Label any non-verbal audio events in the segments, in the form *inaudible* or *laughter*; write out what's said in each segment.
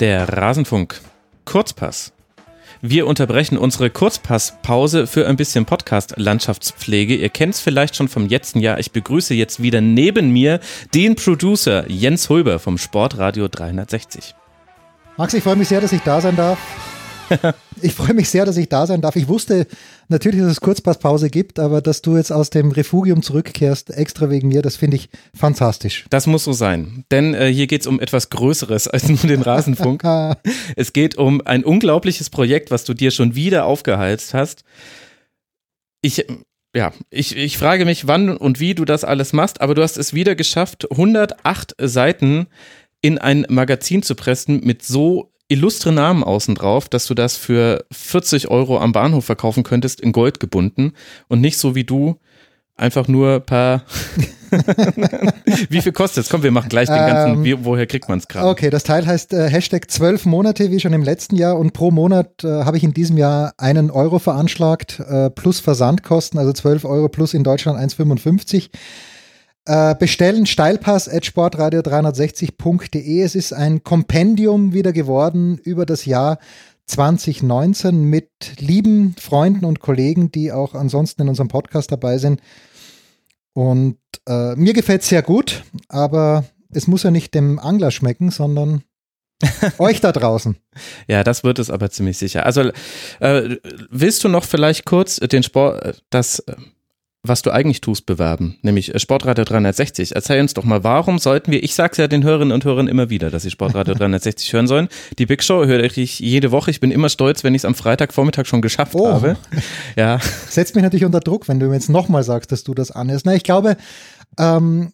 Der Rasenfunk. Kurzpass. Wir unterbrechen unsere Kurzpasspause für ein bisschen Podcast-Landschaftspflege. Ihr kennt es vielleicht schon vom letzten Jahr. Ich begrüße jetzt wieder neben mir den Producer Jens Hulber vom Sportradio 360. Max, ich freue mich sehr, dass ich da sein darf. Ich freue mich sehr, dass ich da sein darf. Ich wusste natürlich, dass es Kurzpasspause gibt, aber dass du jetzt aus dem Refugium zurückkehrst, extra wegen mir, das finde ich fantastisch. Das muss so sein, denn äh, hier geht es um etwas Größeres *laughs* als nur den Rasenfunk. *laughs* es geht um ein unglaubliches Projekt, was du dir schon wieder aufgeheizt hast. Ich, ja, ich, ich frage mich, wann und wie du das alles machst, aber du hast es wieder geschafft, 108 Seiten in ein Magazin zu pressen mit so illustre Namen außen drauf, dass du das für 40 Euro am Bahnhof verkaufen könntest, in Gold gebunden und nicht so wie du einfach nur paar. *laughs* wie viel kostet es? Komm, wir machen gleich den ganzen. Ähm, wie, woher kriegt man es gerade? Okay, das Teil heißt äh, Hashtag 12 Monate, wie schon im letzten Jahr. Und pro Monat äh, habe ich in diesem Jahr einen Euro veranschlagt, äh, plus Versandkosten, also 12 Euro plus in Deutschland 1,55. Äh, bestellen Steilpass at sportradio360.de. Es ist ein Kompendium wieder geworden über das Jahr 2019 mit lieben Freunden und Kollegen, die auch ansonsten in unserem Podcast dabei sind. Und äh, mir gefällt es sehr gut, aber es muss ja nicht dem Angler schmecken, sondern *laughs* euch da draußen. Ja, das wird es aber ziemlich sicher. Also äh, willst du noch vielleicht kurz den Sport, äh, das äh, was du eigentlich tust, bewerben, nämlich äh, Sportradio 360. Erzähl uns doch mal, warum sollten wir, ich sag's ja den Hörerinnen und Hörern immer wieder, dass sie Sportradio *laughs* 360 hören sollen. Die Big Show höre ich jede Woche. Ich bin immer stolz, wenn ich es am Freitagvormittag schon geschafft oh. habe. *laughs* Ja. Setzt mich natürlich unter Druck, wenn du mir jetzt nochmal sagst, dass du das anhörst. Na, ich glaube, ähm,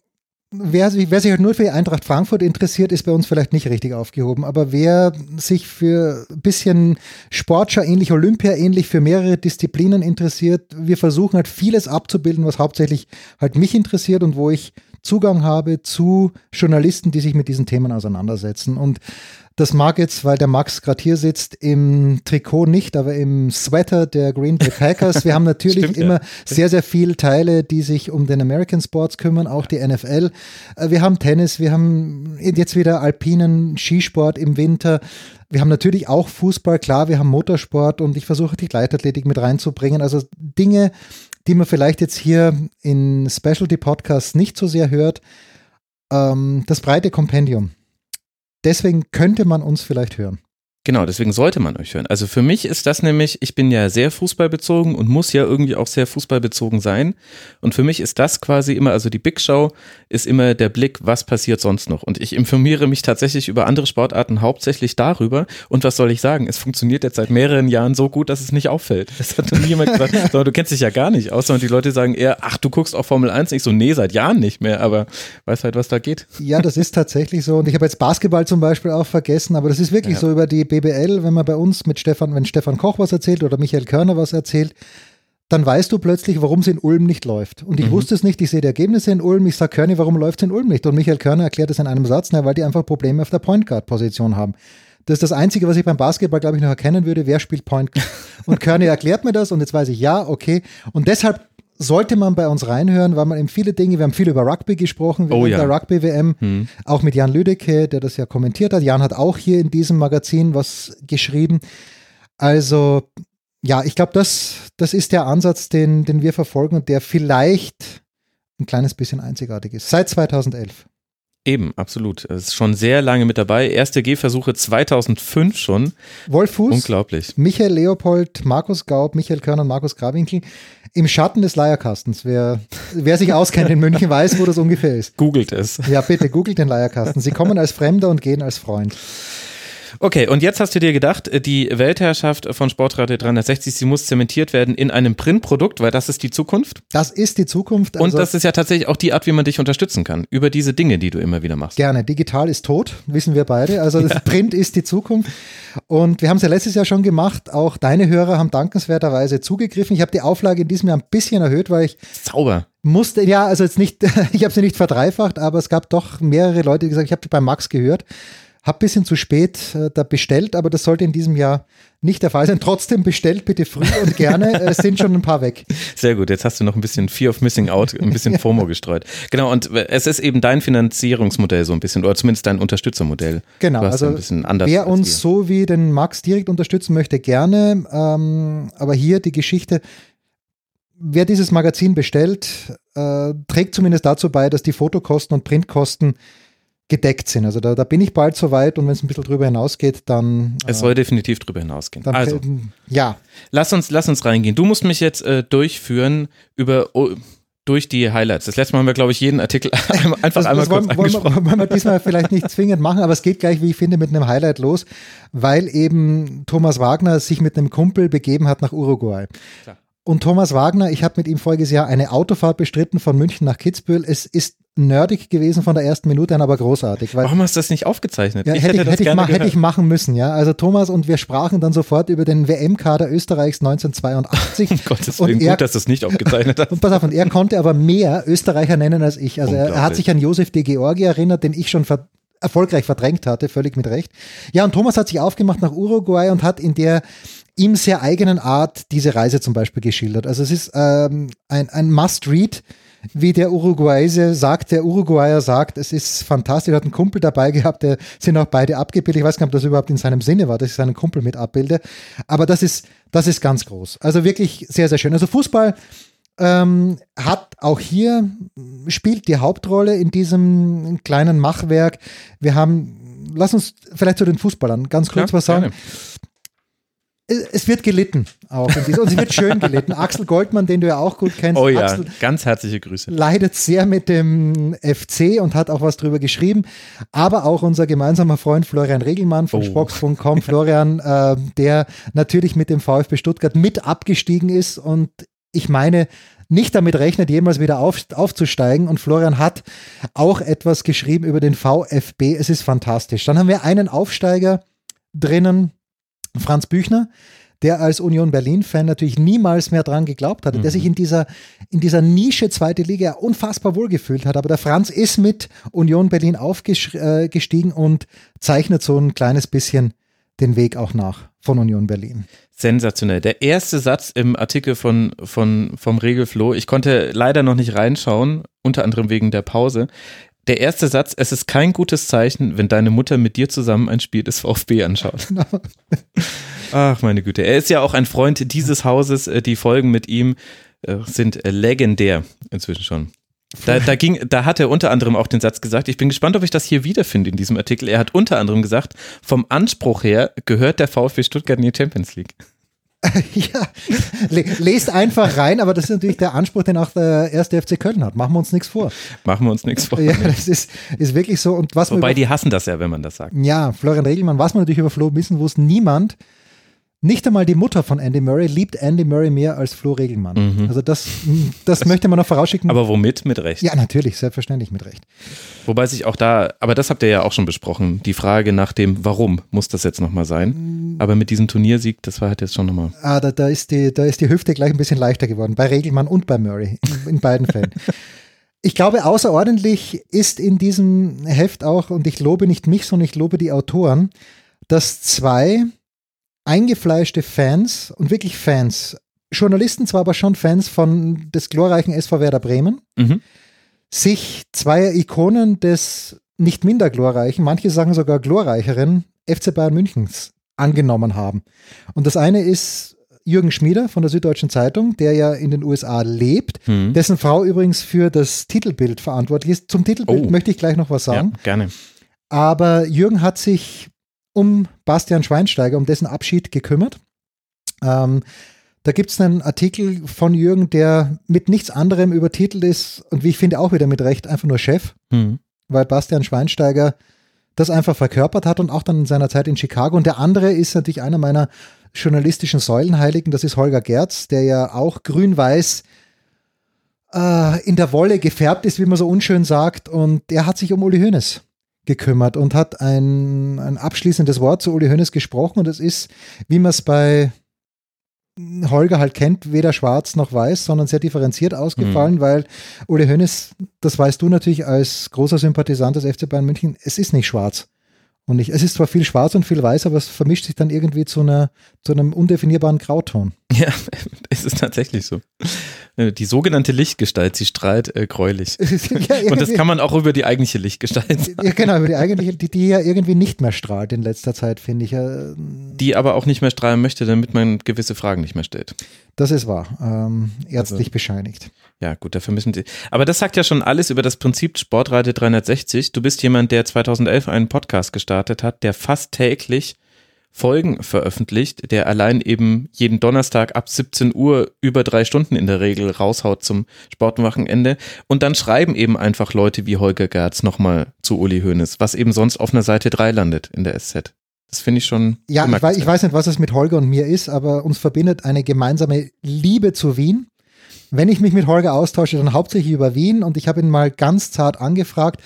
wer, wer sich halt nur für die Eintracht Frankfurt interessiert, ist bei uns vielleicht nicht richtig aufgehoben. Aber wer sich für ein bisschen Sportschau ähnlich, Olympia ähnlich, für mehrere Disziplinen interessiert, wir versuchen halt vieles abzubilden, was hauptsächlich halt mich interessiert und wo ich Zugang habe zu Journalisten, die sich mit diesen Themen auseinandersetzen. Und das mag jetzt, weil der Max gerade hier sitzt, im Trikot nicht, aber im Sweater der Green Bay Packers. Wir haben *laughs* natürlich Stimmt, immer ja. sehr, sehr viele Teile, die sich um den American Sports kümmern, auch die NFL. Äh, wir haben Tennis, wir haben jetzt wieder alpinen Skisport im Winter. Wir haben natürlich auch Fußball, klar, wir haben Motorsport und ich versuche die Leichtathletik mit reinzubringen. Also Dinge, die man vielleicht jetzt hier in Specialty Podcasts nicht so sehr hört. Ähm, das breite Kompendium. Deswegen könnte man uns vielleicht hören. Genau, deswegen sollte man euch hören. Also für mich ist das nämlich, ich bin ja sehr fußballbezogen und muss ja irgendwie auch sehr fußballbezogen sein. Und für mich ist das quasi immer, also die Big Show ist immer der Blick, was passiert sonst noch. Und ich informiere mich tatsächlich über andere Sportarten hauptsächlich darüber. Und was soll ich sagen? Es funktioniert jetzt seit mehreren Jahren so gut, dass es nicht auffällt. Das hat noch niemand gesagt, *laughs* du kennst dich ja gar nicht aus, sondern die Leute sagen eher, ach, du guckst auf Formel 1. Ich so, nee, seit Jahren nicht mehr, aber weiß halt, was da geht. Ja, das ist tatsächlich so. Und ich habe jetzt Basketball zum Beispiel auch vergessen, aber das ist wirklich ja. so über die BBL, wenn man bei uns mit Stefan, wenn Stefan Koch was erzählt oder Michael Körner was erzählt, dann weißt du plötzlich, warum es in Ulm nicht läuft. Und ich mhm. wusste es nicht, ich sehe die Ergebnisse in Ulm, ich sage Körner, warum läuft es in Ulm nicht? Und Michael Körner erklärt es in einem Satz, na, weil die einfach Probleme auf der Point Guard Position haben. Das ist das Einzige, was ich beim Basketball, glaube ich, noch erkennen würde, wer spielt Point Guard. *laughs* Und Körner erklärt mir das und jetzt weiß ich, ja, okay. Und deshalb sollte man bei uns reinhören, weil man eben viele Dinge, wir haben viel über Rugby gesprochen, oh, ja. der Rugby-WM, hm. auch mit Jan Lüdecke, der das ja kommentiert hat. Jan hat auch hier in diesem Magazin was geschrieben. Also, ja, ich glaube, das, das ist der Ansatz, den, den wir verfolgen und der vielleicht ein kleines bisschen einzigartig ist. Seit 2011. Eben, absolut. Es ist schon sehr lange mit dabei. Erste Gehversuche 2005 schon. Wolf Fuß. Unglaublich. Michael Leopold, Markus Gaub, Michael Körner und Markus Grawinkel im Schatten des Leierkastens. Wer, wer sich auskennt in München, weiß, wo das ungefähr ist. Googelt es. Ja, bitte, googelt den Leierkasten. Sie kommen als Fremder und gehen als Freund. Okay, und jetzt hast du dir gedacht, äh, die Weltherrschaft von Sportradio 360, sie muss zementiert werden in einem Printprodukt, weil das ist die Zukunft. Das ist die Zukunft. Also und das ist ja tatsächlich auch die Art, wie man dich unterstützen kann, über diese Dinge, die du immer wieder machst. Gerne. Digital ist tot, wissen wir beide. Also ja. Print ist die Zukunft. Und wir haben es ja letztes Jahr schon gemacht. Auch deine Hörer haben dankenswerterweise zugegriffen. Ich habe die Auflage in diesem Jahr ein bisschen erhöht, weil ich Zauber musste, ja, also jetzt nicht, *laughs* ich habe sie nicht verdreifacht, aber es gab doch mehrere Leute, die gesagt, ich habe die bei Max gehört Hab bisschen zu spät äh, da bestellt, aber das sollte in diesem Jahr nicht der Fall sein. Trotzdem bestellt bitte früh und gerne. *laughs* Es sind schon ein paar weg. Sehr gut. Jetzt hast du noch ein bisschen Fear of Missing Out, ein bisschen *laughs* FOMO gestreut. Genau. Und es ist eben dein Finanzierungsmodell so ein bisschen oder zumindest dein Unterstützermodell. Genau. also ein bisschen anders wer uns so wie den Max direkt unterstützen möchte, gerne. Ähm, aber hier die Geschichte wer dieses Magazin bestellt, äh, trägt zumindest dazu bei, dass die Fotokosten und Printkosten gedeckt sind. Also da, da bin ich bald soweit und wenn es ein bisschen drüber hinausgeht, dann. Es soll äh, definitiv drüber hinausgehen. Dann, also, ja. Lass uns, lass uns reingehen. Du musst mich jetzt äh, durchführen über. Oh, durch die Highlights. Das letzte Mal haben wir, glaube ich, jeden Artikel *laughs* *laughs* einfach das, einmal das kurz wollen, angesprochen. Wollen wir, wollen wir diesmal vielleicht nicht zwingend machen, aber es geht gleich, wie ich finde, mit einem Highlight los, weil eben Thomas Wagner sich mit einem Kumpel begeben hat nach Uruguay. Klar. Und Thomas Wagner, ich habe mit ihm voriges Jahr eine Autofahrt bestritten von München nach Kitzbühel. Es ist nerdig gewesen von der ersten Minute an, aber großartig. Warum hast du das nicht aufgezeichnet? Ja, ich hätte, hätte, hätte, ich hätte, ich machen müssen, ja. Also Thomas und wir sprachen dann sofort über den WM-Kader Österreichs 1982. *laughs* um Gottes Willen, er, gut, dass du es nicht aufgezeichnet *laughs* hast. Und pass auf, und er konnte aber mehr Österreicher nennen als ich. Also er, er hat sich an Josef de Georgi erinnert, den ich schon ver erfolgreich verdrängt hatte, völlig mit Recht. Ja, und Thomas hat sich aufgemacht nach Uruguay und hat in der ihm sehr eigenen Art diese Reise zum Beispiel geschildert. Also es ist ähm, ein, ein Must-Read, wie der Uruguayse sagt, der Uruguayer sagt, es ist fantastisch, er hat einen Kumpel dabei gehabt, der sind auch beide abgebildet. Ich weiß gar nicht, ob das überhaupt in seinem Sinne war, dass ich seinen Kumpel mit abbilde. Aber das ist, das ist ganz groß. Also wirklich sehr, sehr schön. Also Fußball ähm, hat auch hier, spielt die Hauptrolle in diesem kleinen Machwerk. Wir haben, lass uns vielleicht zu den Fußballern ganz kurz ja, was sagen. Gerne es wird gelitten auch und es wird schön gelitten. Axel Goldmann, den du ja auch gut kennst. Oh ja, Axel ganz herzliche Grüße. Leidet sehr mit dem FC und hat auch was drüber geschrieben. Aber auch unser gemeinsamer Freund Florian Regelmann von oh. Spox.com, Florian, *laughs* äh, der natürlich mit dem VfB Stuttgart mit abgestiegen ist und ich meine, nicht damit rechnet, jemals wieder auf, aufzusteigen. Und Florian hat auch etwas geschrieben über den VfB. Es ist fantastisch. Dann haben wir einen Aufsteiger drinnen, Franz Büchner, der als Union Berlin-Fan natürlich niemals mehr dran geglaubt hatte, mhm. der sich in dieser, in dieser Nische zweite Liga unfassbar wohlgefühlt hat. Aber der Franz ist mit Union Berlin aufgestiegen äh, und zeichnet so ein kleines bisschen den Weg auch nach von Union Berlin. Sensationell. Der erste Satz im Artikel von, von, vom Regelfloh, ich konnte leider noch nicht reinschauen, unter anderem wegen der Pause der erste Satz, es ist kein gutes Zeichen, wenn deine Mutter mit dir zusammen ein Spiel des VfB anschaut. *laughs* Genau. Ach, meine Güte. Er ist ja auch ein Freund dieses Hauses. Äh, die Folgen mit ihm äh, sind äh, legendär inzwischen schon. Da, da, ging, da hat er unter anderem auch den Satz gesagt, ich bin gespannt, ob ich das hier wiederfinde in diesem Artikel. Er hat unter anderem gesagt, vom Anspruch her gehört der VfB Stuttgart in die Champions League. *laughs* ja, lest einfach rein, aber das ist natürlich der Anspruch, den auch der erste FC Köln hat. Machen wir uns nichts vor. Machen wir uns nichts vor. Ja, das ist, ist wirklich so. Und was Wobei die hassen das ja, wenn man das sagt. Ja, Florian Regelmann, was man natürlich über Flo wissen wusste, niemand, nicht einmal die Mutter von Andy Murray liebt Andy Murray mehr als Flo Regelmann. Mhm. Also das, das, das, möchte man noch vorausschicken. Aber womit? Mit Recht. Ja, natürlich, selbstverständlich mit Recht. Wobei sich auch da, aber das habt ihr ja auch schon besprochen, die Frage nach dem Warum muss das jetzt nochmal sein. Mhm. Aber mit diesem Turniersieg, das war halt jetzt schon nochmal. Ah, da, da, ist die, da ist die Hüfte gleich ein bisschen leichter geworden, bei Regelmann und bei Murray, in, in beiden Fällen. *laughs* Ich glaube, außerordentlich ist in diesem Heft auch, und ich lobe nicht mich, sondern ich lobe die Autoren, dass zwei eingefleischte Fans und wirklich Fans, Journalisten zwar aber schon Fans von des glorreichen SV Werder Bremen, mhm. sich zwei Ikonen des nicht minder glorreichen, manche sagen sogar glorreicheren FC Bayern Münchens angenommen haben. Und das eine ist Jürgen Schmieder von der Süddeutschen Zeitung, der ja in den USA lebt, mhm. dessen Frau übrigens für das Titelbild verantwortlich ist. Zum Titelbild oh. möchte ich gleich noch was sagen. Ja, gerne. Aber Jürgen hat sich um Bastian Schweinsteiger, um dessen Abschied gekümmert. Ähm, da gibt es einen Artikel von Jürgen, der mit nichts anderem übertitelt ist und wie ich finde auch wieder mit Recht einfach nur Chef, mhm. weil Bastian Schweinsteiger das einfach verkörpert hat und auch dann in seiner Zeit in Chicago. Und der andere ist natürlich einer meiner journalistischen Säulenheiligen, das ist Holger Gerz, der ja auch grün-weiß äh, in der Wolle gefärbt ist, wie man so unschön sagt. Und der hat sich um Uli Hoeneß gekümmert und hat ein, ein abschließendes Wort zu Uli Hoeneß gesprochen und es ist, wie man es bei Holger halt kennt, weder schwarz noch weiß, sondern sehr differenziert ausgefallen, mhm. weil Uli Hoeneß, das weißt du natürlich als großer Sympathisant des FC Bayern München, es ist nicht schwarz Und ich, es ist zwar viel schwarz und viel weiß, aber es vermischt sich dann irgendwie zu, einer, zu einem undefinierbaren Grauton. Ja, *laughs* es ist tatsächlich so. Äh, die sogenannte Lichtgestalt, sie strahlt äh, gräulich. *laughs* ja, und das kann man auch über die eigentliche Lichtgestalt sagen. Ja, genau, über die eigentliche, die, die ja irgendwie nicht mehr strahlt in letzter Zeit, finde ich. Die aber auch nicht mehr strahlen möchte, damit man gewisse Fragen nicht mehr stellt. Das ist wahr. Ähm, ärztlich also, bescheinigt. Ja, gut, dafür müssen sie. Aber das sagt ja schon alles über das Prinzip Sportrate 360. Du bist jemand, der 2011 einen Podcast gestartet hat, der fast täglich Folgen veröffentlicht, der allein eben jeden Donnerstag ab 17 Uhr über drei Stunden in der Regel raushaut zum Sportwochenende. Und dann schreiben eben einfach Leute wie Holger Gerz nochmal zu Uli Hoeneß, was eben sonst auf einer Seite 3 landet in der SZ. Das finde ich schon. Ja, ich weiß, ich weiß nicht, was es mit Holger und mir ist, aber uns verbindet eine gemeinsame Liebe zu Wien. Wenn ich mich mit Holger austausche, dann hauptsächlich über Wien und ich habe ihn mal ganz zart angefragt,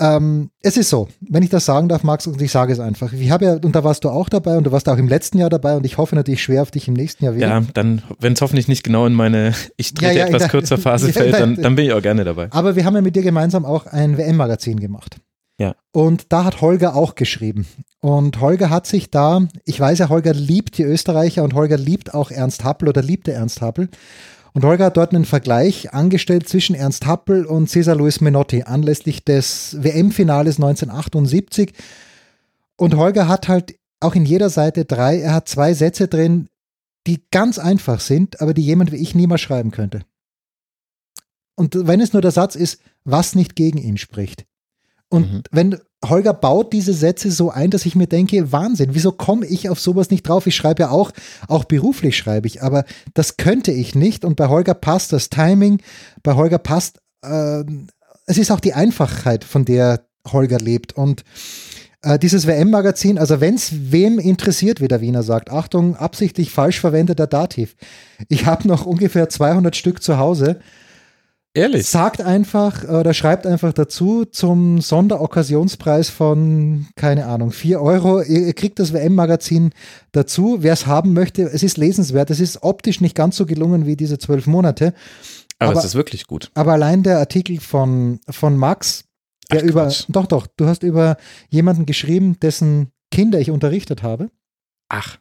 ähm, es ist so, wenn ich das sagen darf, Max, und ich sage es einfach. Ich habe ja, und da warst du auch dabei und du warst auch im letzten Jahr dabei und ich hoffe natürlich schwer auf dich im nächsten Jahr wieder. Ja, dann, wenn es hoffentlich nicht genau in meine ich trete ja, ja, etwas kürzer *laughs* Phase fällt, dann, dann bin ich auch gerne dabei. Aber wir haben ja mit dir gemeinsam auch ein WM-Magazin gemacht. Ja. Und da hat Holger auch geschrieben. Und Holger hat sich da, ich weiß ja, Holger liebt die Österreicher und Holger liebt auch Ernst Happel oder liebte Ernst Happel. Und Holger hat dort einen Vergleich angestellt zwischen Ernst Happel und Cesar Luis Menotti anlässlich des WM-Finales 1978. Und Holger hat halt auch in jeder Seite drei, er hat zwei Sätze drin, die ganz einfach sind, aber die jemand wie ich niemals schreiben könnte. Und wenn es nur der Satz ist, was nicht gegen ihn spricht. Und mhm. wenn Holger baut diese Sätze so ein, dass ich mir denke, Wahnsinn, wieso komme ich auf sowas nicht drauf? Ich schreibe ja auch, auch beruflich schreibe ich, aber das könnte ich nicht. Und bei Holger passt das Timing, bei Holger passt, äh, es ist auch die Einfachheit, von der Holger lebt. Und äh, dieses WM-Magazin, also wenn es wem interessiert, wie der Wiener sagt, Achtung, absichtlich falsch verwendeter Dativ. Ich habe noch ungefähr 200 Stück zu Hause Ehrlich? Sagt einfach oder schreibt einfach dazu zum Sonderokkasionspreis von, keine Ahnung, 4 Euro. Ihr, kriegt das WM-Magazin dazu. Wer es haben möchte, es ist lesenswert. Es ist optisch nicht ganz so gelungen wie diese zwölf Monate. Aber, aber, es ist wirklich gut. Aber allein der Artikel von, von Max, der Ach, über, Quatsch. doch, doch, du hast über jemanden geschrieben, dessen Kinder ich unterrichtet habe. Ach.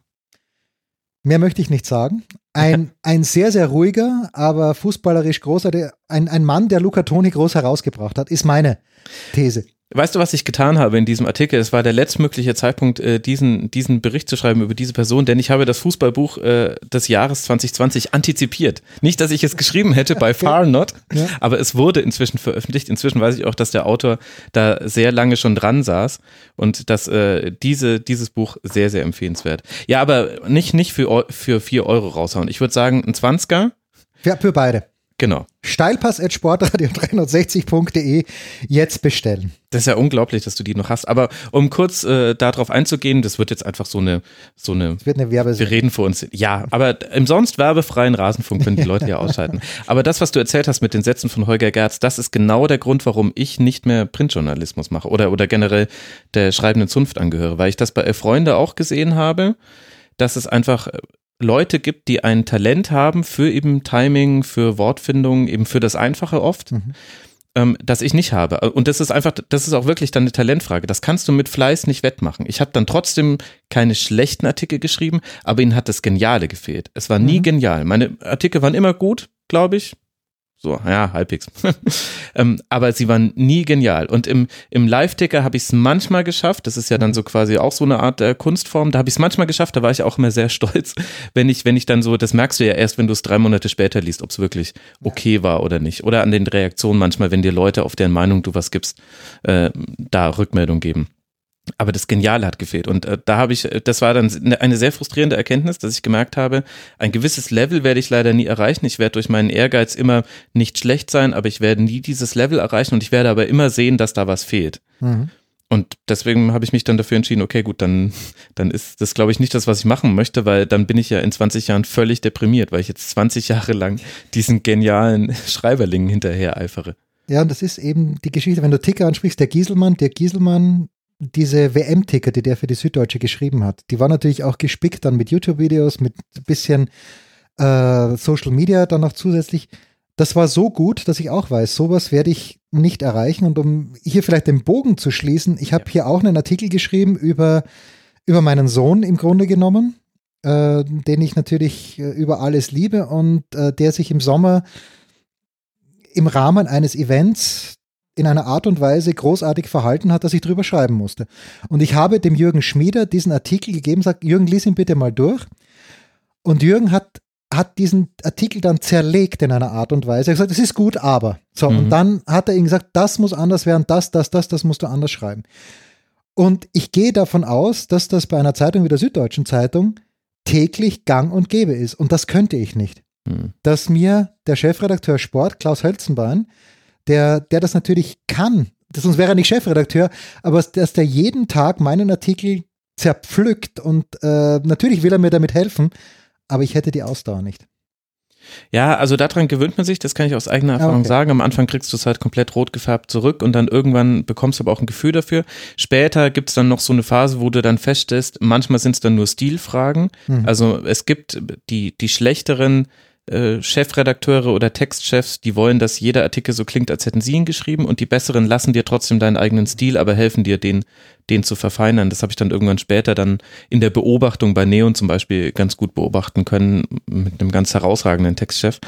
Mehr möchte ich nicht sagen. Ein, ein sehr, sehr ruhiger, aber fußballerisch großer, ein, ein Mann, der Luca Toni groß herausgebracht hat, ist meine These. Weißt du, was ich getan habe in diesem Artikel? Es war der letztmögliche Zeitpunkt, äh, diesen, diesen Bericht zu schreiben über diese Person, denn ich habe das Fußballbuch äh, des Jahres 2020 antizipiert. Nicht, dass ich es geschrieben hätte, by *laughs* far not, ja. aber es wurde inzwischen veröffentlicht. Inzwischen weiß ich auch, dass der Autor da sehr lange schon dran saß und dass äh, diese, dieses Buch sehr, sehr empfehlenswert. Ja, aber nicht, nicht für, für vier Euro raushauen. Ich würde sagen, ein Zwanziger. Ja, für beide. Genau. Steilpass.sportradio360.de jetzt bestellen. Das ist ja unglaublich, dass du die noch hast. Aber um kurz äh, darauf einzugehen, das wird jetzt einfach so eine, so eine. Es wird eine Werbesendung. Wir reden vor uns. Ja, aber im sonst werbefreien Rasenfunk können die Leute ja *laughs* ausschalten. Aber das, was du erzählt hast mit den Sätzen von Holger Gerz, das ist genau der Grund, warum ich nicht mehr Printjournalismus mache oder, oder generell der schreibenden Zunft angehöre, weil ich das bei Freunde auch gesehen habe dass es einfach Leute gibt, die ein Talent haben für eben Timing, für Wortfindung, eben für das Einfache oft, mhm. ähm, das ich nicht habe. Und das ist einfach, das ist auch wirklich dann eine Talentfrage. Das kannst du mit Fleiß nicht wettmachen. Ich habe dann trotzdem keine schlechten Artikel geschrieben, aber ihnen hat das Geniale gefehlt. Es war nie mhm. genial. Meine Artikel waren immer gut, glaube ich. So, ja, halbwegs. *laughs* ähm, aber sie waren nie genial. Und im, im Live-Ticker habe ich es manchmal geschafft. Das ist ja dann so quasi auch so eine Art äh, Kunstform. Da habe ich es manchmal geschafft. Da war ich auch immer sehr *laughs* stolz, wenn ich, wenn ich dann so, das merkst du ja erst, wenn du es drei Monate später liest, ob es wirklich okay war oder nicht. Oder an den Reaktionen manchmal, wenn dir Leute, auf deren Meinung du was gibst, äh, da Rückmeldung geben. Aber das Geniale hat gefehlt. Und äh, da habe ich, äh, das war dann ne, eine sehr frustrierende Erkenntnis, dass ich gemerkt habe, ein gewisses Level werde ich leider nie erreichen. Ich werde durch meinen Ehrgeiz immer nicht schlecht sein, aber ich werde nie dieses Level erreichen und ich werde aber immer sehen, dass da was fehlt. Mhm. Und deswegen habe ich mich dann dafür entschieden, okay, gut, dann, dann ist das, glaube ich, nicht das, was ich machen möchte, weil dann bin ich ja in 20 Jahren völlig deprimiert, weil ich jetzt 20 Jahre lang diesen genialen *laughs* Schreiberlingen hinterher eifere. Ja, und das ist eben die Geschichte, wenn du Ticker ansprichst, der Gieselmann, der Gieselmann diese WM-Ticker, die der für die Süddeutsche geschrieben hat, die war natürlich auch gespickt dann mit YouTube-Videos, mit ein bisschen äh, Social Media dann noch zusätzlich. das war so gut, dass ich auch weiß, sowas werde ich nicht erreichen. Und um hier vielleicht den Bogen zu schließen, ich habe hier auch einen Artikel geschrieben über, über meinen Sohn im Grunde genommen, äh, den ich natürlich äh, über alles liebe und äh, der sich im Sommer im Rahmen eines Events in einer Art und Weise großartig verhalten hat, dass ich drüber schreiben musste. Und ich habe dem Jürgen Schmieder diesen Artikel gegeben, sagt, Jürgen, lies ihn bitte mal durch. Und Jürgen hat, hat diesen Artikel dann zerlegt in einer Art und Weise. Er hat gesagt, es ist gut, aber. So, mhm. und dann hat er ihm gesagt, das muss anders werden, das, das, das, das musst du anders schreiben. Und ich gehe davon aus, dass das bei einer Zeitung wie der Süddeutschen Zeitung täglich gang und gäbe ist. Und das könnte ich nicht. Mhm. Dass mir der Chefredakteur Sport, Klaus Hölzenbein, der, der das natürlich kann, sonst wäre er nicht Chefredakteur, aber dass der jeden Tag meinen Artikel zerpflückt und äh, natürlich will er mir damit helfen, aber ich hätte die Ausdauer nicht. Ja, also daran gewöhnt man sich, das kann ich aus eigener Erfahrung okay. sagen. Am Anfang kriegst du es halt komplett rot gefärbt zurück und dann irgendwann bekommst du aber auch ein Gefühl dafür. Später gibt es dann noch so eine Phase, wo du dann feststellst, manchmal sind es dann nur Stilfragen. Mhm. Also es gibt die, die schlechteren äh, Chefredakteure oder Textchefs, die wollen, dass jeder Artikel so klingt, als hätten sie ihn geschrieben und die besseren lassen dir trotzdem deinen eigenen Stil, aber helfen dir, den, den zu verfeinern. Das habe ich dann irgendwann später dann in der Beobachtung bei Neon zum Beispiel ganz gut beobachten können mit einem ganz herausragenden Textchef.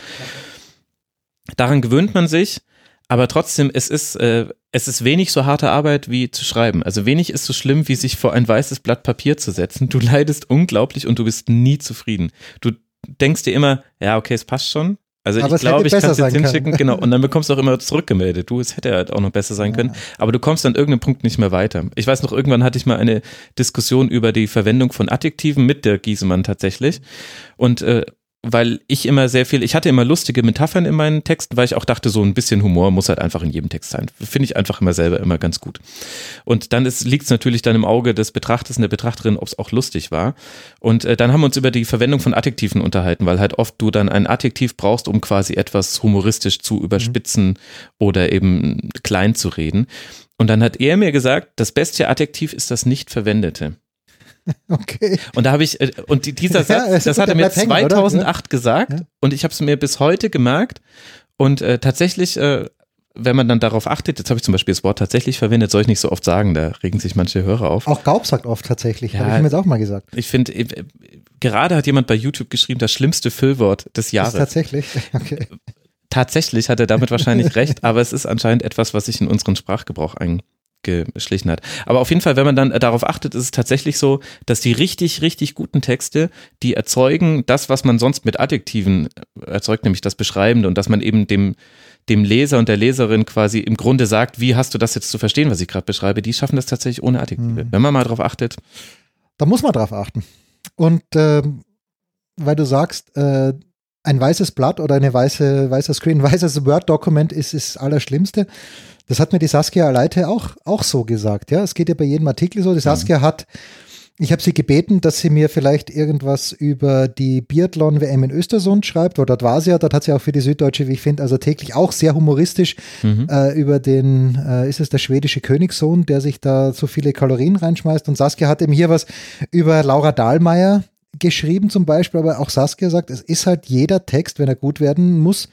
Daran gewöhnt man sich, aber trotzdem, es ist, äh, es ist wenig so harte Arbeit wie zu schreiben. Also wenig ist so schlimm, wie sich vor ein weißes Blatt Papier zu setzen. Du leidest unglaublich und du bist nie zufrieden. Du denkst dir immer, ja, okay, es passt schon. Also aber ich glaube, ich kann es jetzt hinschicken, genau. Und dann bekommst du auch immer zurückgemeldet. Du, es hätte halt auch noch besser sein können. Aber du kommst an irgendeinem Punkt nicht mehr weiter. Ich weiß noch, irgendwann hatte ich mal eine Diskussion über die Verwendung von Adjektiven mit der Giesemann tatsächlich. Und äh, weil ich immer sehr viel, ich hatte immer lustige Metaphern in meinen Texten, weil ich auch dachte, so ein bisschen Humor muss halt einfach in jedem Text sein. Finde ich einfach immer selber immer ganz gut. Und dann liegt es natürlich dann im Auge des Betrachters und der Betrachterin, ob es auch lustig war. Und äh, dann haben wir uns über die Verwendung von Adjektiven unterhalten, weil halt oft du dann ein Adjektiv brauchst, um quasi etwas humoristisch zu überspitzen mhm. oder eben klein zu reden. Und dann hat er mir gesagt, das beste Adjektiv ist das nicht verwendete. *laughs* Okay. Und da habe ich, äh, und dieser *laughs* Satz, ja, das hat er mir 2008 hängen, gesagt ja. und ich habe es mir bis heute gemerkt und äh, tatsächlich, äh, wenn man dann darauf achtet, jetzt habe ich zum Beispiel das Wort tatsächlich verwendet, soll ich nicht so oft sagen, da regen sich manche Hörer auf. Auch Gaub sagt oft tatsächlich, ja, habe ich mir jetzt auch mal gesagt. Ich finde, äh, gerade hat jemand bei YouTube geschrieben, das schlimmste Füllwort des Jahres. Ist tatsächlich, *laughs* okay. Tatsächlich hat er damit wahrscheinlich recht, aber es ist anscheinend etwas, was sich in unseren Sprachgebrauch ein, geschlichen hat. Aber auf jeden Fall, wenn man dann darauf achtet, ist es tatsächlich so, dass die richtig, richtig guten Texte, die erzeugen das, was man sonst mit Adjektiven erzeugt, nämlich das Beschreibende und dass man eben dem, dem Leser und der Leserin quasi im Grunde sagt, wie hast du das jetzt zu verstehen, was ich gerade beschreibe, die schaffen das tatsächlich ohne Adjektive. Mhm. Wenn man mal darauf achtet. Da muss man drauf achten. Und äh, weil du sagst, äh, ein weißes Blatt oder eine weiße, weißer Screen, ein *laughs* weißes Word-Dokument ist das Allerschlimmste. Das hat mir die Saskia Leite auch, auch so gesagt. Ja, es geht ja bei jedem Artikel so. Die Saskia mhm. hat, ich habe sie gebeten, dass sie mir vielleicht irgendwas über die Biathlon-WM in Östersund schreibt, wo dort war sie ja, dort hat sie auch für die Süddeutsche, wie ich finde, also täglich auch sehr humoristisch mhm. äh, über den, äh, ist es der schwedische Königssohn, der sich da so viele Kalorien reinschmeißt. Und Saskia hat eben hier was über Laura Dahlmeier geschrieben zum Beispiel, aber auch Saskia sagt, es ist halt jeder Text, wenn er gut werden muss,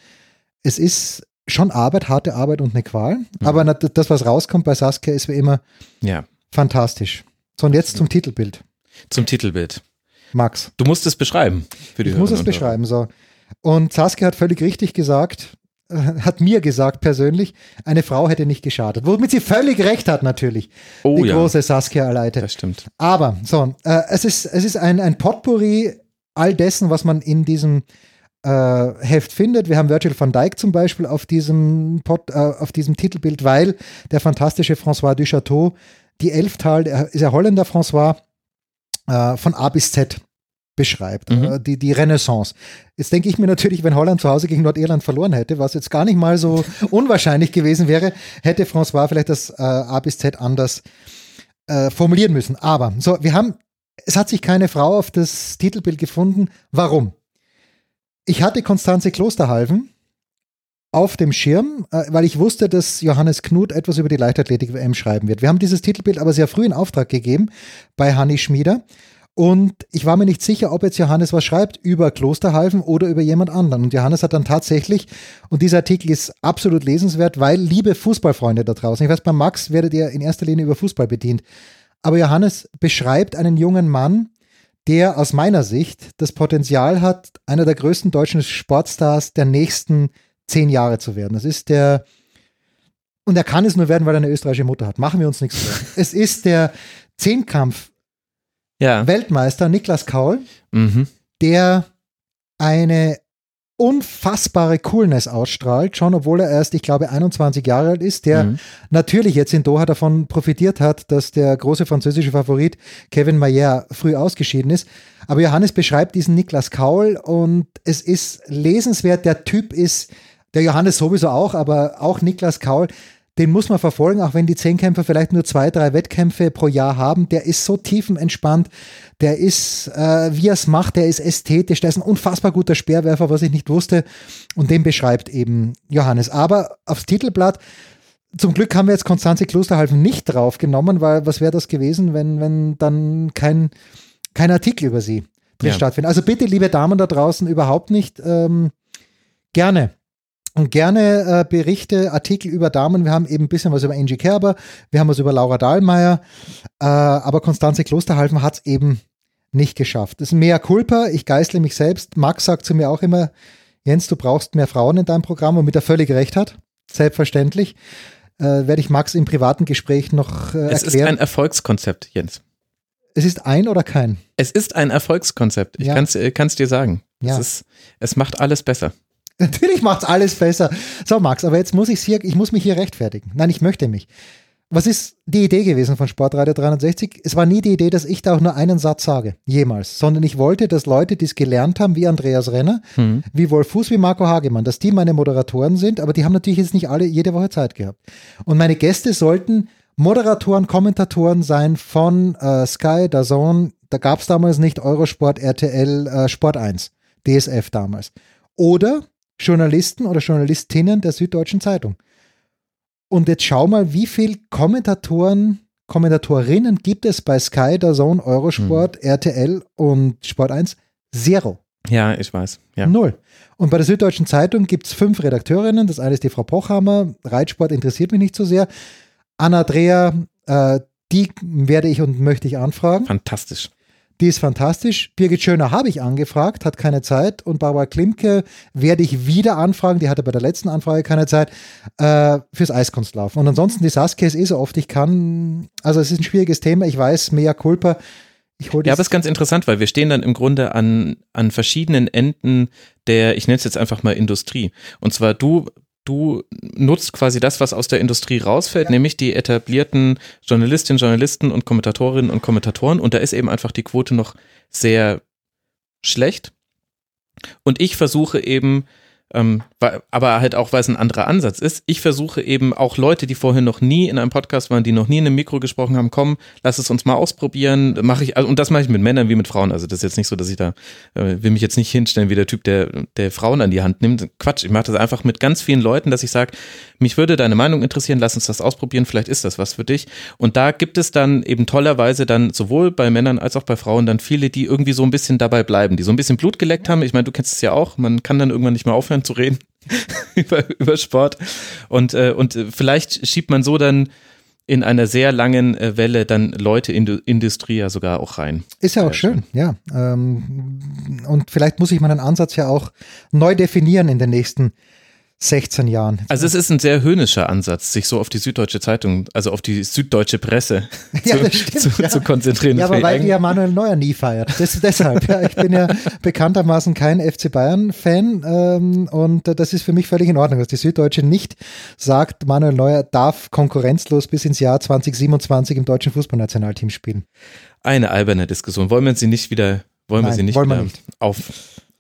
es ist schon Arbeit, harte Arbeit und eine Qual. Mhm. Aber das, was rauskommt bei Saskia, ist wie immer ja. fantastisch. So, und jetzt zum Titelbild. Zum Titelbild. Max. Du musst es beschreiben für die Ich muss es beschreiben, so. Und Saskia hat völlig richtig gesagt, *laughs* hat mir gesagt persönlich, eine Frau hätte nicht geschadet. Womit sie völlig recht hat, natürlich. Oh, die ja. große Saskia Aleite. Das stimmt. Aber, so, äh, es ist, es ist ein, ein Potpourri all dessen, was man in diesem äh, Heft findet. Wir haben Virgil van Dijk zum Beispiel auf diesem, Pod, äh, auf diesem Titelbild, weil der fantastische François Duchateau die Elftal, der ist ja Holländer François, äh, von A bis Z beschreibt, mhm. Äh, die, die Renaissance. Jetzt denke ich mir natürlich, wenn Holland zu Hause gegen Nordirland verloren hätte, was jetzt gar nicht mal so *laughs* unwahrscheinlich gewesen wäre, hätte François vielleicht das äh, A bis Z anders äh, formulieren müssen. Aber so, wir haben, es hat sich keine Frau auf das Titelbild gefunden. Warum? Ich hatte Konstanze Klosterhalven auf dem Schirm, äh, weil ich wusste, dass Johannes Knut etwas über die Leichtathletik-WM schreiben wird. Wir haben dieses Titelbild aber sehr früh in Auftrag gegeben bei Hanni Schmieder. Und ich war mir nicht sicher, ob jetzt Johannes was schreibt über Klosterhalfen oder über jemand anderen. Und Johannes hat dann tatsächlich, und dieser Artikel ist absolut lesenswert, weil, liebe Fußballfreunde da draußen, ich weiß, bei Max werdet ihr in erster Linie über Fußball bedient, aber Johannes beschreibt einen jungen Mann, der aus meiner Sicht das Potenzial hat, einer der größten deutschen Sportstars der nächsten zehn Jahre zu werden. Das ist der, und er kann es nur werden, weil er eine österreichische Mutter hat. Machen wir uns nichts vor. *laughs* es ist der Zehnkampf ja. Weltmeister Niklas Kaul, mhm. der eine unfassbare Coolness ausstrahlt, schon obwohl er erst, ich glaube, 21 Jahre alt ist, der mhm. natürlich jetzt in Doha davon profitiert hat, dass der große französische Favorit Kevin Mayer früh ausgeschieden ist. Aber Johannes beschreibt diesen Niklas Kaul und es ist lesenswert. Der Typ ist, der Johannes sowieso auch, aber auch Niklas Kaul, den muss man verfolgen, auch wenn die Zehnkämpfer vielleicht nur zwei, drei Wettkämpfe pro Jahr haben. Der ist so tiefenentspannt, der ist, äh, wie er es macht, der ist ästhetisch, der ist ein unfassbar guter Speerwerfer, was ich nicht wusste. Und den beschreibt eben Johannes. Aber aufs Titelblatt, zum Glück haben wir jetzt Konstanze Klosterhalfen nicht draufgenommen, weil was wäre das gewesen, wenn, wenn dann kein, kein Artikel über sie drin ja. stattfindet. Also bitte, liebe Damen da draußen, überhaupt nicht ähm, gerne und gerne äh, Berichte, Artikel über Damen. Wir haben eben ein bisschen was über Angie Kerber, wir haben was über Laura Dahlmeier, äh, aber Konstanze Klosterhalfen hat es eben nicht geschafft. Das ist mehr Culpa, ich geißle mich selbst. Max sagt zu mir auch immer, Jens, du brauchst mehr Frauen in deinem Programm, womit er völlig recht hat. Selbstverständlich. Äh, werde ich Max im privaten Gespräch noch äh, es erklären. Es ist ein Erfolgskonzept, Jens. Es ist ein oder kein? Es ist ein Erfolgskonzept. Ich ja. kann es äh, dir sagen. Ja. Es, ist, es macht alles besser. *laughs* Natürlich macht es alles besser. So, Max, aber jetzt muss ich hier, ich muss mich hier rechtfertigen. Nein, ich möchte mich. Was ist die Idee gewesen von Sportradio 360? Es war nie die Idee, dass ich da auch nur einen Satz sage. Jemals. Sondern ich wollte, dass Leute, die es gelernt haben, wie Andreas Renner, hm. wie Wolf Fuß, wie Marco Hagemann, dass die meine Moderatoren sind, aber die haben natürlich jetzt nicht alle jede Woche Zeit gehabt. Und meine Gäste sollten Moderatoren, Kommentatoren sein von äh, Sky, DAZN, da gab es damals nicht Eurosport, RTL, äh, Sport 1, DSF damals. Oder Journalisten oder Journalistinnen der Süddeutschen Zeitung. Und jetzt schau mal, wie viele Kommentatoren, Kommentatorinnen gibt es bei Sky, der Zone, Eurosport, hm. RTL und Sport 1? Zero. Ja, ich weiß. Ja. Null. Und bei der Süddeutschen Zeitung gibt es fünf Redakteurinnen. Das eine ist die Frau Pochhammer. Reitsport interessiert mich nicht so sehr. Anna Dreher, äh, die werde ich und möchte ich anfragen. Fantastisch. Die ist fantastisch. Birgit Schöner habe ich angefragt, hat keine Zeit. Und Barbara Klimke werde ich wieder anfragen, die hatte bei der letzten Anfrage keine Zeit, äh, fürs Eiskunstlaufen. Und ansonsten, die Saskia ist eh so oft ich kann. Also es ist ein schwieriges Thema, ich weiß, mea culpa. Ich ja, aber es ist ganz interessant, weil wir stehen dann im Grunde an, an verschiedenen Enden der, ich nenne es jetzt einfach mal Industrie. Und zwar du du nutzt quasi das, was aus der Industrie rausfällt, nämlich die etablierten Journalistinnen, Journalisten und Kommentatorinnen und Kommentatoren. Und da ist eben einfach die Quote noch sehr schlecht. Und ich versuche eben ähm, aber halt auch, weil es ein anderer Ansatz ist. Ich versuche eben auch Leute, die vorher noch nie in einem Podcast waren, die noch nie in einem Mikro gesprochen haben, komm, lass es uns mal ausprobieren. Mache ich, also, und das mache ich mit Männern wie mit Frauen. Also das ist jetzt nicht so, dass ich da, äh, will mich jetzt nicht hinstellen wie der Typ, der, der Frauen an die Hand nimmt. Quatsch, ich mache das einfach mit ganz vielen Leuten, dass ich sage, mich würde deine Meinung interessieren, lass uns das ausprobieren, vielleicht ist das was für dich. Und da gibt es dann eben tollerweise dann sowohl bei Männern als auch bei Frauen dann viele, die irgendwie so ein bisschen dabei bleiben, die so ein bisschen Blut geleckt haben. Ich meine, du kennst es ja auch, man kann dann irgendwann nicht mehr aufhören zu reden *laughs* über, über Sport. Und, äh, und vielleicht schiebt man so dann in einer sehr langen äh, Welle dann Leute in die Industrie ja sogar auch rein. Ist ja auch schön, ja. Ähm, und vielleicht muss ich meinen Ansatz ja auch neu definieren in den nächsten 16 Jahren. Also es ist ein sehr höhnischer Ansatz, sich so auf die Süddeutsche Zeitung, also auf die süddeutsche Presse *laughs* ja, zu, stimmt, zu, ja. zu, konzentrieren. Ja, aber weil die ja Manuel Neuer nie feiert. Das, deshalb, ja, ich bin ja *laughs* bekanntermaßen kein FC Bayern-Fan ähm, und das ist für mich völlig in Ordnung, dass die Süddeutsche nicht sagt, Manuel Neuer darf konkurrenzlos bis ins Jahr 2027 im deutschen Fußballnationalteam spielen. Eine alberne Diskussion. Wollen wir sie nicht wieder, wollen Nein, wir sie nicht, wieder nicht. Auf,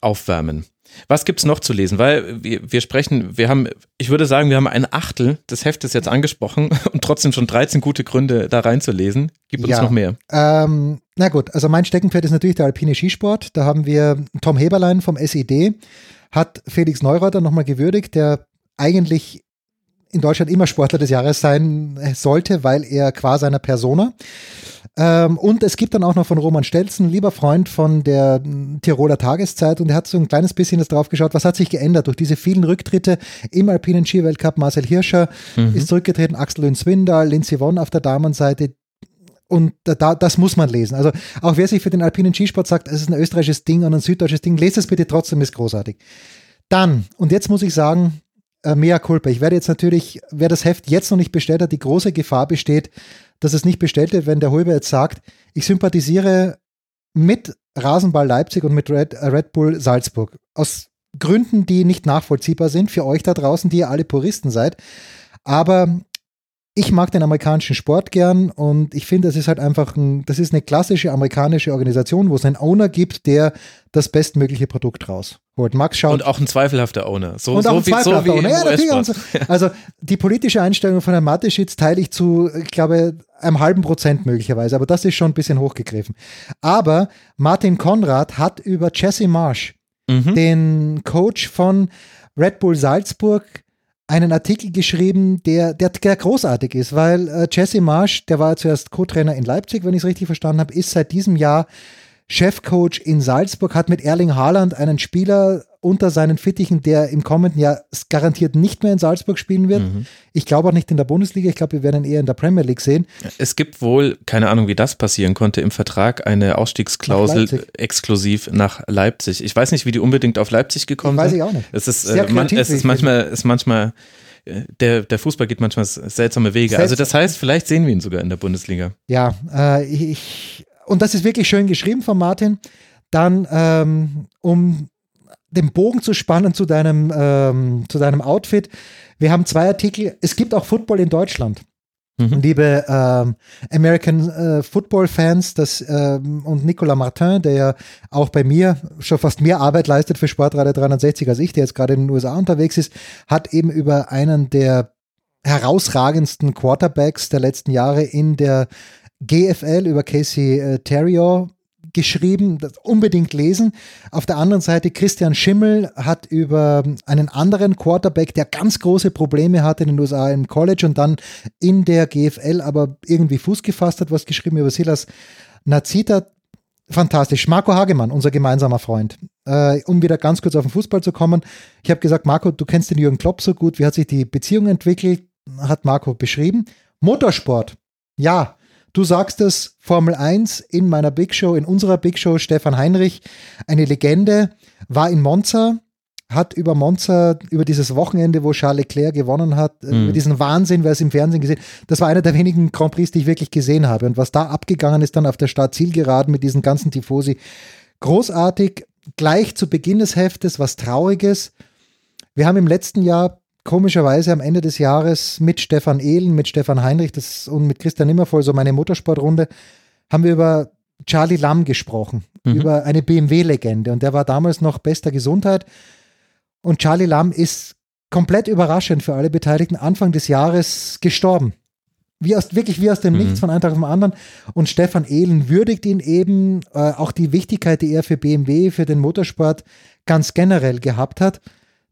aufwärmen? Was gibt's noch zu lesen? Weil wir, wir sprechen, wir haben, ich würde sagen, wir haben ein Achtel des Heftes jetzt angesprochen *laughs* und trotzdem schon 13 gute Gründe, da reinzulesen. Gibt uns ja. noch mehr. Ähm, na gut, also mein Steckenpferd ist natürlich der alpine Skisport. Da haben wir Tom Heberlein vom SED, hat Felix Neureuther nochmal gewürdigt, der eigentlich in Deutschland immer Sportler des Jahres sein sollte, weil er qua seiner Persona Ähm, und es gibt dann auch noch von Roman Stelzen, lieber Freund von der Tiroler Tageszeit, und er hat so ein kleines bisschen das drauf geschaut, was hat sich geändert durch diese vielen Rücktritte im alpinen Skiweltcup. Marcel Hirscher mhm. ist zurückgetreten, Axel Lünn Swindal, Lindsay Vonn auf der Damenseite. Und da, das muss man lesen. Also auch wer sich für den alpinen Skisport sagt, es ist ein österreichisches Ding und ein süddeutsches Ding, lest es bitte trotzdem, ist großartig. Dann, und jetzt muss ich sagen, äh, mea culpa. Ich werde jetzt natürlich, wer das Heft jetzt noch nicht bestellt hat, die große Gefahr besteht, dass es nicht bestellt wird, wenn der Holber jetzt sagt, ich sympathisiere mit Rasenball Leipzig und mit Red, äh, Red Bull Salzburg. Aus Gründen, die nicht nachvollziehbar sind für euch da draußen, die ihr alle Puristen seid. Aber ich mag den amerikanischen Sport gern und ich finde, das ist halt einfach ein, das ist eine klassische amerikanische Organisation, wo es einen Owner gibt, der das bestmögliche Produkt rausholt. Max schaut. Und auch ein zweifelhafter Owner. So, und so auch ein zweifelhafter so Owner. Ja, natürlich. So. Also die politische Einstellung von Herrn Mateschitz teile ich zu, ich glaube, einem halben Prozent möglicherweise, aber das ist schon ein bisschen hochgegriffen. Aber Martin Konrad hat über Jesse Marsh, mhm. den Coach von Red Bull Salzburg, einen Artikel geschrieben, der, der, der großartig ist, weil äh, Jesse Marsch, der war zuerst Co-Trainer in Leipzig, wenn ich es richtig verstanden habe, ist seit diesem Jahr Chefcoach in Salzburg, hat mit Erling Haaland einen Spieler unter seinen Fittichen, der im kommenden Jahr garantiert nicht mehr in Salzburg spielen wird. Mhm. Ich glaube auch nicht in der Bundesliga, ich glaube, wir werden ihn eher in der Premier League sehen. Es gibt wohl, keine Ahnung, wie das passieren konnte, im Vertrag eine Ausstiegsklausel nach exklusiv nach Leipzig. Ich weiß nicht, wie die unbedingt auf Leipzig gekommen sind. Weiß ich auch nicht. Es ist, äh, man, es ist manchmal, ist manchmal äh, der, der Fußball geht manchmal seltsame Wege. Selbst also das heißt, vielleicht sehen wir ihn sogar in der Bundesliga. Ja, äh, ich, und das ist wirklich schön geschrieben von Martin. Dann, ähm, um den Bogen zu spannen zu deinem, ähm, zu deinem Outfit. Wir haben zwei Artikel. Es gibt auch Football in Deutschland. Mhm. Liebe ähm, American äh, Football Fans das, ähm, und Nicolas Martin, der ja auch bei mir schon fast mehr Arbeit leistet für Sportradio 360 als ich, der jetzt gerade in den USA unterwegs ist, hat eben über einen der herausragendsten Quarterbacks der letzten Jahre in der GFL über Casey äh, Terrio geschrieben, das unbedingt lesen. Auf der anderen Seite Christian Schimmel hat über einen anderen Quarterback, der ganz große Probleme hatte in den USA im College und dann in der GFL aber irgendwie Fuß gefasst hat, was geschrieben über Silas Nazita. Fantastisch. Marco Hagemann, unser gemeinsamer Freund. Äh, um wieder ganz kurz auf den Fußball zu kommen. Ich habe gesagt, Marco, du kennst den Jürgen Klopp so gut. Wie hat sich die Beziehung entwickelt? Hat Marco beschrieben. Motorsport. Ja, Du sagst es, Formel 1 in meiner Big Show, in unserer Big Show, Stefan Heinrich, eine Legende, war in Monza, hat über Monza, über dieses Wochenende, wo Charles Leclerc gewonnen hat, äh, mhm. über diesen Wahnsinn, wer es im Fernsehen gesehen das war einer der wenigen Grand Prix, die ich wirklich gesehen habe. Und was da abgegangen ist dann auf der Start-Zielgeraden mit diesen ganzen Tifosi, großartig. Gleich zu Beginn des Heftes was Trauriges. Wir haben im letzten Jahr komischerweise am Ende des Jahres mit Stefan Ehlen, mit Stefan Heinrich das, und mit Christian Nimmervoll, so meine Motorsportrunde, haben wir über Charlie Lamm gesprochen, mhm. über eine BMW-Legende. Und der war damals noch bester Gesundheit. Und Charlie Lamm ist komplett überraschend für alle Beteiligten Anfang des Jahres gestorben. Wie aus, wirklich wie aus dem mhm. Nichts von einem Tag auf den anderen. Und Stefan Ehlen würdigt ihn eben, äh, auch die Wichtigkeit, die er für BMW, für den Motorsport ganz generell gehabt hat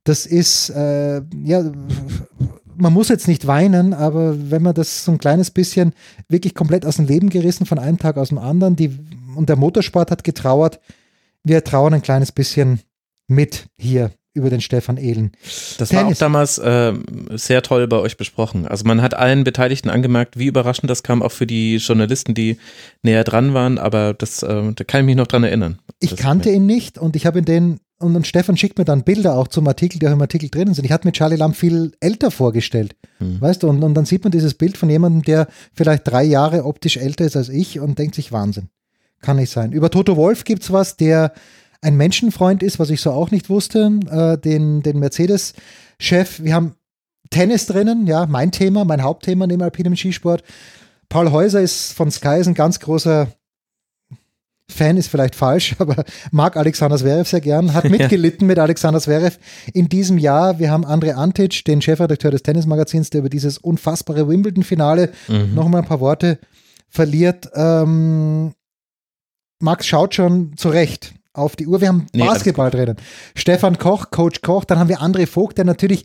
das ist, äh, ja, man muss jetzt nicht weinen, aber wenn man das so ein kleines bisschen wirklich komplett aus dem Leben gerissen, von einem Tag aus dem anderen, die, und der Motorsport hat getrauert, wir trauern ein kleines bisschen mit hier über den Stefan Ehlen. Das Tennis. war auch damals äh, sehr toll bei euch besprochen. Also man hat allen Beteiligten angemerkt, wie überraschend das kam, auch für die Journalisten, die näher dran waren, aber das, äh, da kann ich mich noch dran erinnern. Ich kannte ihn nicht und ich habe in den und, Stefan schickt mir dann Bilder auch zum Artikel, die auch im Artikel drinnen sind. Ich hatte mir Charlie Lamb viel älter vorgestellt, mhm. weißt du, und, und dann sieht man dieses Bild von jemandem, der vielleicht drei Jahre optisch älter ist als ich und denkt sich, Wahnsinn, kann nicht sein. Über Toto Wolf gibt es was, der ein Menschenfreund ist, was ich so auch nicht wusste, äh, den, den Mercedes-Chef. Wir haben Tennis drinnen, ja, mein Thema, mein Hauptthema neben alpinem Skisport. Paul Häuser ist von Sky ist ein ganz großer Fan ist vielleicht falsch, *laughs* aber mag Alexander Zverev sehr gern, hat *laughs* mitgelitten mit Alexander Zverev in diesem Jahr. Wir haben Andre Antic, den Chefredakteur des Tennismagazins, der über dieses unfassbare Wimbledon-Finale mhm. nochmal ein paar Worte verliert. Ähm, Max schaut schon zurecht auf die Uhr. Wir haben nee, Basketball drinnen. Stefan Koch, Coach Koch, dann haben wir André Vogt, der natürlich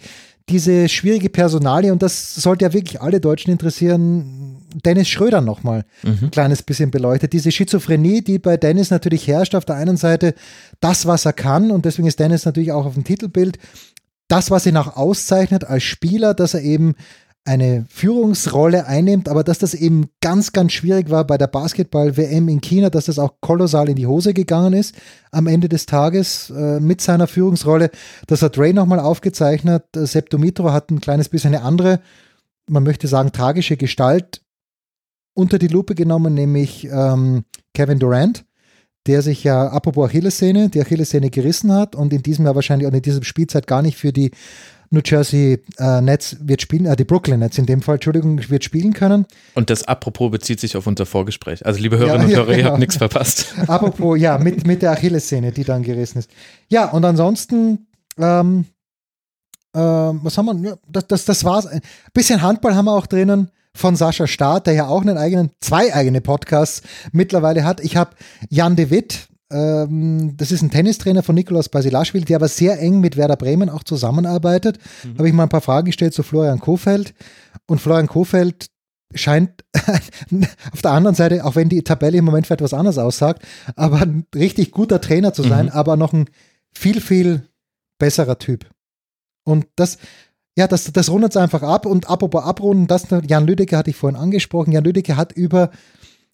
diese schwierige Personalie, und das sollte ja wirklich alle Deutschen interessieren, Dennis Schröder nochmal mhm. ein kleines bisschen beleuchtet. Diese Schizophrenie, die bei Dennis natürlich herrscht, auf der einen Seite das, was er kann, und deswegen ist Dennis natürlich auch auf dem Titelbild, das, was ihn auch auszeichnet als Spieler, dass er eben eine Führungsrolle einnimmt, aber dass das eben ganz, ganz schwierig war bei der Basketball-WM in China, dass das auch kolossal in die Hose gegangen ist am Ende des Tages äh, mit seiner Führungsrolle. Das hat Ray nochmal aufgezeichnet. Sepp Dumitro hat ein kleines bisschen eine andere, man möchte sagen, tragische Gestalt unter die Lupe genommen, nämlich ähm, Kevin Durant, der sich ja, apropos Achillessehne, die Achillessehne gerissen hat und in diesem Jahr wahrscheinlich auch in dieser Spielzeit gar nicht für die New Jersey äh, Nets wird spielen, äh, die Brooklyn Nets in dem Fall, Entschuldigung, wird spielen können. Und das apropos bezieht sich auf unser Vorgespräch. Also liebe Hörerinnen ja, und Hörer, ja, genau. ihr habt nichts verpasst. *laughs* apropos, ja, mit, mit der Achillessehne, die dann gerissen ist. Ja, und ansonsten, ähm, äh, was haben wir? Ja, das, das, das war's. Ein bisschen Handball haben wir auch drinnen von Sascha Staat, der ja auch einen eigenen, zwei eigene Podcasts mittlerweile hat. Ich habe Jan de Witt, ähm, das ist ein Tennistrainer von Nikolaus Basilashvili, der aber sehr eng mit Werder Bremen auch zusammenarbeitet. Mhm. Habe ich mal ein paar Fragen gestellt zu Florian Kofeld. Und Florian Kofeld scheint *laughs* auf der anderen Seite, auch wenn die Tabelle im Moment vielleicht was anderes aussagt, aber ein richtig guter Trainer zu sein, mhm. aber noch ein viel, viel besserer Typ. Und das, ja, das, das rundet es einfach ab. Und apropos abrunden, das Jan Lüdecke hatte ich vorhin angesprochen. Jan Lüdecke hat über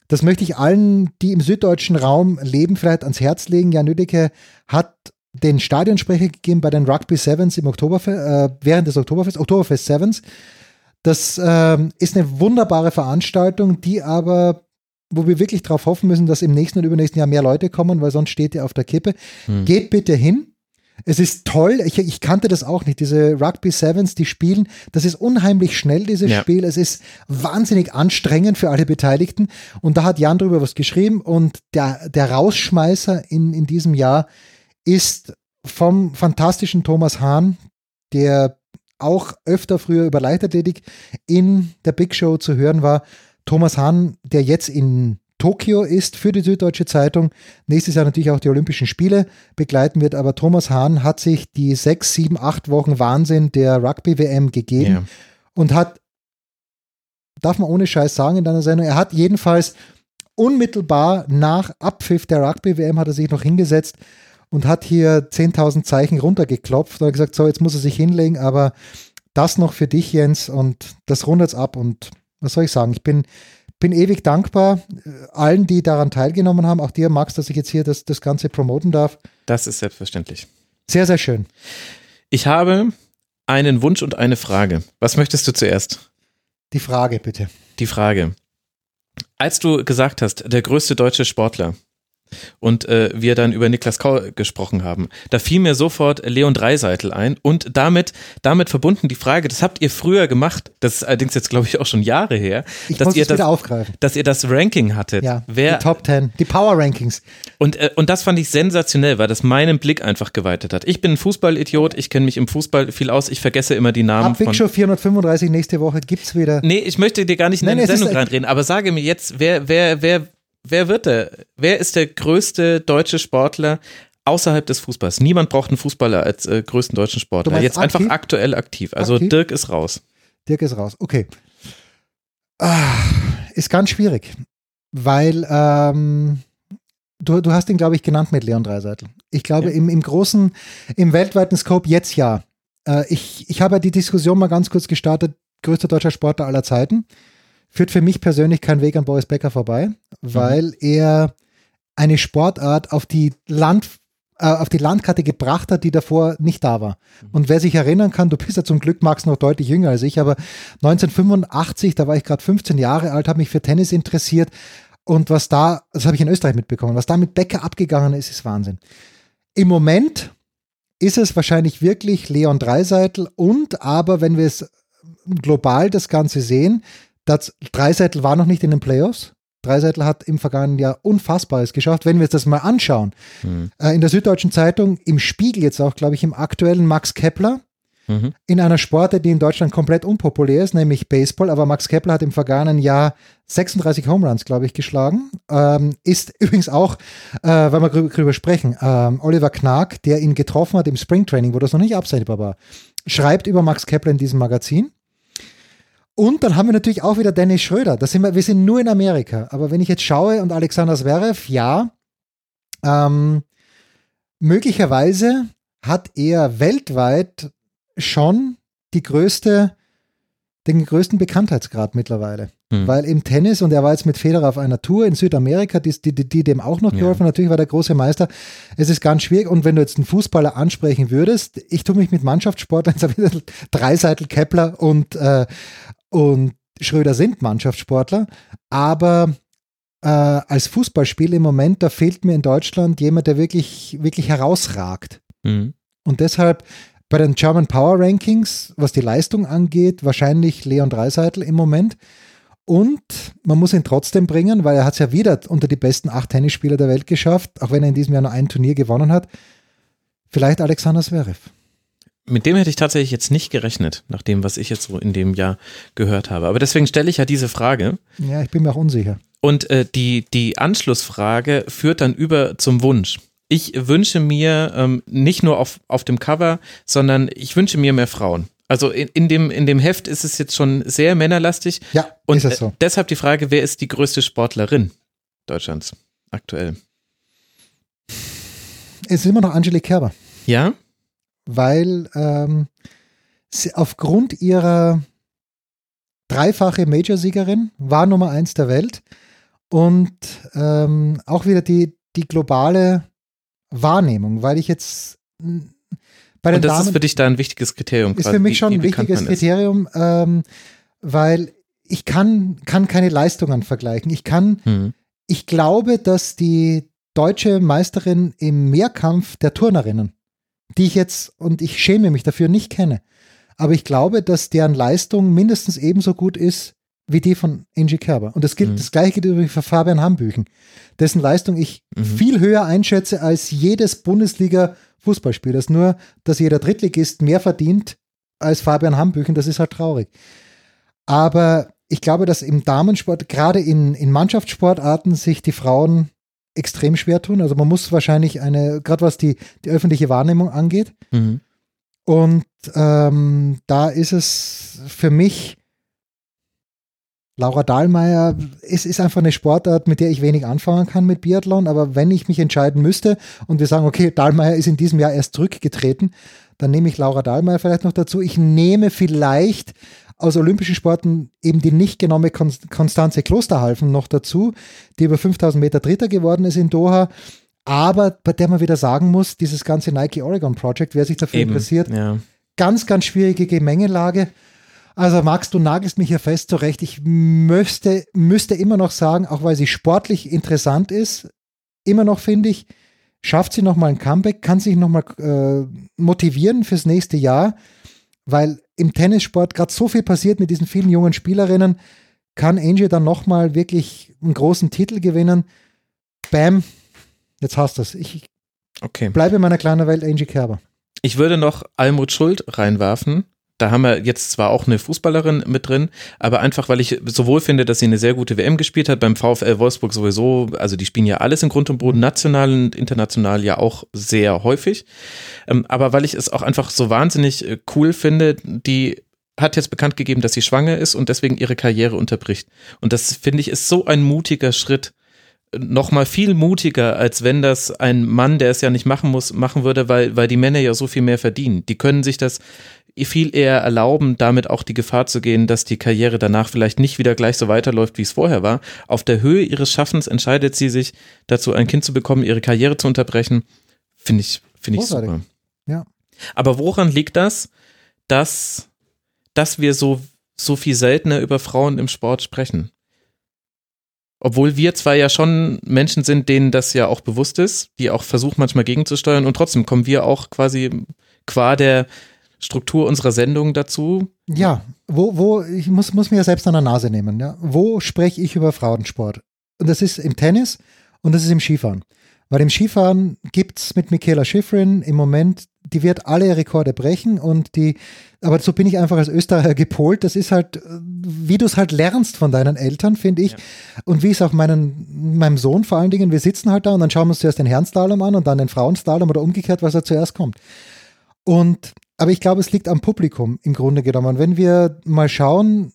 das möchte ich allen, die im süddeutschen Raum leben, vielleicht ans Herz legen. Jan Nüdecke hat den Stadionsprecher gegeben bei den Rugby Sevens im Oktoberfest, äh, während des Oktoberfest, Oktoberfest Sevens. Das äh, ist eine wunderbare Veranstaltung, die aber, wo wir wirklich darauf hoffen müssen, dass im nächsten und übernächsten Jahr mehr Leute kommen, weil sonst steht ihr auf der Kippe. Hm. Geht bitte hin. Es ist toll, ich, ich, kannte das auch nicht, diese Rugby Sevens, die spielen, das ist unheimlich schnell, dieses ja. Spiel. Es ist wahnsinnig anstrengend für alle Beteiligten. Und da hat Jan drüber was geschrieben und der, der Rausschmeißer in, in diesem Jahr ist vom fantastischen Thomas Hahn, der auch öfter früher über Leichtathletik in der Big Show zu hören war. Thomas Hahn, der jetzt in Tokio ist für die Süddeutsche Zeitung. Nächstes Jahr natürlich auch die Olympischen Spiele begleiten wird. Aber Thomas Hahn hat sich die sechs, sieben, acht Wochen Wahnsinn der Rugby-WM gegeben ja. und hat, darf man ohne Scheiß sagen in deiner Sendung, er hat jedenfalls unmittelbar nach Abpfiff der Rugby-WM hat er sich noch hingesetzt und hat hier 10.000 Zeichen runtergeklopft und hat gesagt, so, jetzt muss er sich hinlegen, aber das noch für dich, Jens, und das rundet es ab und was soll ich sagen, ich bin bin ewig dankbar äh, allen, die daran teilgenommen haben, auch dir, Max, dass ich jetzt hier das, das Ganze promoten darf. Das ist selbstverständlich. Sehr, sehr schön. Ich habe einen Wunsch und eine Frage. Was möchtest du zuerst? Die Frage, bitte. Die Frage. Als du gesagt hast, der größte deutsche Sportler, und äh, wir dann über Niklas Kau gesprochen haben. Da fiel mir sofort Leon Dreiseitel ein und damit, damit verbunden die Frage, das habt ihr früher gemacht, das ist allerdings jetzt glaube ich auch schon Jahre her, ich dass, ihr das, dass ihr das Ranking hattet. Ja, Wer, die Top Ten, die Power Rankings. Und, äh, und das fand ich sensationell, weil das meinen Blick einfach geweitet hat. Ich bin ein Fußballidiot, ich kenne mich im Fußball viel aus, ich vergesse immer die Namen. Ab Show 435 nächste Woche gibt's wieder. Nee, ich möchte dir gar nicht in Nein, eine Sendung reinreden, aber sage mir jetzt, wer, wer, wer wer wird der? Wer ist der größte deutsche Sportler außerhalb des Fußballs? Niemand braucht einen Fußballer als äh, größten deutschen Sportler. Jetzt aktiv? einfach aktuell aktiv. Also aktiv? Dirk ist raus. Dirk ist raus. Okay. Ah, ist ganz schwierig, weil ähm, du, du hast ihn, glaube ich, genannt mit Leon Dreiseitel. Ich glaube, ja. im, im großen, im weltweiten Scope jetzt ja. Äh, ich, ich habe die Diskussion mal ganz kurz gestartet, größter deutscher Sportler aller Zeiten führt für mich persönlich kein Weg an Boris Becker vorbei, weil mhm. er eine Sportart auf die Land äh, auf die Landkarte gebracht hat, die davor nicht da war. Mhm. Und wer sich erinnern kann, du bist ja zum Glück, Max, noch deutlich jünger als ich, aber 1985, da war ich gerade 15 Jahre alt, habe mich für Tennis interessiert und was da, das habe ich in Österreich mitbekommen, was da mit Becker abgegangen ist, ist Wahnsinn. Im Moment ist es wahrscheinlich wirklich Leon Dreiseitel und aber, wenn wir es global das Ganze sehen, das Dreiseitel war noch nicht in den Playoffs. Dreiseitel hat im vergangenen Jahr Unfassbares geschafft. Wenn wir uns das mal anschauen, mhm. äh, in der Süddeutschen Zeitung, im Spiegel jetzt auch, glaube ich, im aktuellen Max Kepler, mhm. in einer Sportart, die in Deutschland komplett unpopulär ist, nämlich Baseball. Aber Max Kepler hat im vergangenen Jahr 36 Home Runs, glaube ich, geschlagen. Ähm, ist *laughs* übrigens auch, äh, weil wir darüber sprechen, ähm, Oliver Knag, der ihn getroffen hat im Springtraining, wo das noch nicht absehbar war, schreibt über Max Kepler in diesem Magazin. Und dann haben wir natürlich auch wieder Dennis Schröder. Das sind wir, wir sind nur in Amerika. Aber wenn ich jetzt schaue und Alexander Zverev, ja, ähm, möglicherweise hat er weltweit schon die größte, den größten Bekanntheitsgrad mittlerweile. Hm. Weil im Tennis, und er war jetzt mit Federer auf einer Tour in Südamerika, die, die, die dem auch noch geholfen, ja. natürlich war der große Meister. Es ist ganz schwierig. Und wenn du jetzt einen Fußballer ansprechen würdest, ich tue mich mit Mannschaftssportlern, *laughs* Dreiseitel, Kepler und, äh, und Schröder sind Mannschaftssportler, aber äh, als Fußballspiel im Moment, da fehlt mir in Deutschland jemand, der wirklich, wirklich herausragt. Mhm. Und deshalb bei den German Power Rankings, was die Leistung angeht, wahrscheinlich Leon Dreiseitel im Moment. Und man muss ihn trotzdem bringen, weil er hat es ja wieder unter die besten acht Tennisspieler der Welt geschafft, auch wenn er in diesem Jahr nur ein Turnier gewonnen hat. Vielleicht Alexander Zverev. Mit dem hätte ich tatsächlich jetzt nicht gerechnet, nach dem, was ich jetzt so in dem Jahr gehört habe. Aber deswegen stelle ich ja diese Frage. Ja, ich bin mir auch unsicher. Und äh, die, die Anschlussfrage führt dann über zum Wunsch. Ich wünsche mir ähm, nicht nur auf, auf dem Cover, sondern ich wünsche mir mehr Frauen. Also in, in, dem, in dem Heft ist es jetzt schon sehr männerlastig. Ja, und ist es so. Äh, deshalb die Frage, wer ist die größte Sportlerin Deutschlands aktuell? Es ist immer noch Angelique Kerber. Ja? Weil ähm, sie aufgrund ihrer dreifache Major-Siegerin war Nummer eins der Welt und ähm, auch wieder die, die globale Wahrnehmung, weil ich jetzt bei den Und das Damen, ist für dich da ein wichtiges Kriterium. Ist für mich schon ein wichtiges Kriterium, ähm, weil ich kann, kann keine Leistungen vergleichen. Ich kann, hm. ich glaube, dass die deutsche Meisterin im Mehrkampf der Turnerinnen, die ich jetzt, und ich schäme mich dafür, nicht kenne, aber ich glaube, dass deren Leistung mindestens ebenso gut ist wie die von Angie Kerber. Und das, gilt, mhm. das gleiche gilt übrigens für Fabian Hambüchen, dessen Leistung ich mhm. viel höher einschätze als jedes Bundesliga-Fußballspiel. Das nur, dass jeder Drittligist mehr verdient als Fabian Hambüchen, das ist halt traurig. Aber ich glaube, dass im Damensport, gerade in, in Mannschaftssportarten, sich die Frauen extrem schwer tun. Also man muss wahrscheinlich eine, gerade was die, die öffentliche Wahrnehmung angeht. Mhm. Und ähm, da ist es für mich Laura Dahlmeier, es ist einfach eine Sportart, mit der ich wenig anfangen kann mit Biathlon, aber wenn ich mich entscheiden müsste und wir sagen, okay, Dahlmeier ist in diesem Jahr erst zurückgetreten, dann nehme ich Laura Dahlmeier vielleicht noch dazu. Ich nehme vielleicht aus olympischen Sporten eben die nicht genommene Konstanze Klosterhalfen noch dazu, die über 5000 Meter Dritter geworden ist in Doha. Aber bei der man wieder sagen muss, dieses ganze Nike Oregon Project, wer sich dafür eben, interessiert, ja. ganz, ganz schwierige Gemengelage. Also Max, du nagelst mich hier fest zurecht. Ich möchte, müsste immer noch sagen, auch weil sie sportlich interessant ist, immer noch finde ich, schafft sie nochmal ein Comeback, kann sich nochmal äh, motivieren fürs nächste Jahr, weil im Tennissport gerade so viel passiert mit diesen vielen jungen Spielerinnen, kann Angie dann nochmal wirklich einen großen Titel gewinnen. Bam, jetzt hast du es. Ich okay. bleibe in meiner kleinen Welt Angie Kerber. Ich würde noch Almut Schuld reinwerfen, da haben wir jetzt zwar auch eine Fußballerin mit drin, aber einfach, weil ich sowohl finde, dass sie eine sehr gute WM gespielt hat, beim VfL Wolfsburg sowieso, also die spielen ja alles in Grund und Boden, national und international ja auch sehr häufig, ähm, aber weil ich es auch einfach so wahnsinnig äh, cool finde, die hat jetzt bekannt gegeben, dass sie schwanger ist und deswegen ihre Karriere unterbricht. Und das finde ich ist so ein mutiger Schritt, noch mal viel mutiger, als wenn das ein Mann, der es ja nicht machen muss, machen würde, weil, weil die Männer ja so viel mehr verdienen. Die können sich das viel eher erlauben, damit auch die Gefahr zu gehen, dass die Karriere danach vielleicht nicht wieder gleich so weiterläuft, wie es vorher war. Auf der Höhe ihres Schaffens entscheidet sie sich dazu, ein Kind zu bekommen, ihre Karriere zu unterbrechen. Finde ich, finde ich super. Ja. Aber woran liegt das, dass, dass wir so, so viel seltener über Frauen im Sport sprechen? Obwohl wir zwar ja schon Menschen sind, denen das ja auch bewusst ist, die auch versuchen manchmal gegenzusteuern und trotzdem kommen wir auch quasi qua der, Struktur unserer Sendung dazu? Ja, wo, wo, ich muss, muss mir ja selbst an der Nase nehmen, ja. Wo spreche ich über Frauensport? Und das ist im Tennis und das ist im Skifahren. Weil im Skifahren gibt es mit Michaela Schifrin im Moment, die wird alle Rekorde brechen und die, aber so bin ich einfach als Österreicher gepolt. Das ist halt, wie du es halt lernst von deinen Eltern, finde ich. Ja. Und wie es auch meinen, meinem Sohn vor allen Dingen, wir sitzen halt da und dann schauen wir uns zuerst den Herrenslalom an und dann den Frauenslalom oder umgekehrt, was da zuerst kommt. Und aber ich glaube, es liegt am Publikum im Grunde genommen. Wenn wir mal schauen,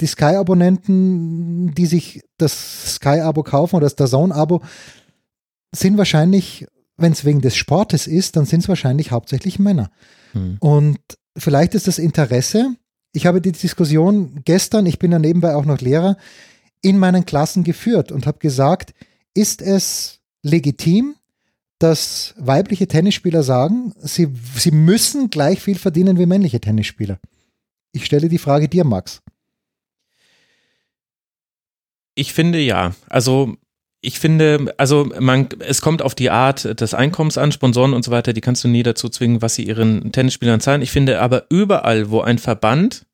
die Sky-Abonnenten, die sich das Sky-Abo kaufen oder das DAZN-Abo, sind wahrscheinlich, wenn es wegen des Sportes ist, dann sind es wahrscheinlich hauptsächlich Männer. Hm. Und vielleicht ist das Interesse, ich habe die Diskussion gestern, ich bin ja nebenbei auch noch Lehrer, in meinen Klassen geführt und habe gesagt, ist es legitim, dass weibliche Tennisspieler sagen, sie, sie müssen gleich viel verdienen wie männliche Tennisspieler? Ich stelle die Frage dir, Max. Ich finde ja. Also ich finde, also man, es kommt auf die Art des Einkommens an, Sponsoren und so weiter, die kannst du nie dazu zwingen, was sie ihren Tennisspielern zahlen. Ich finde aber überall, wo ein Verband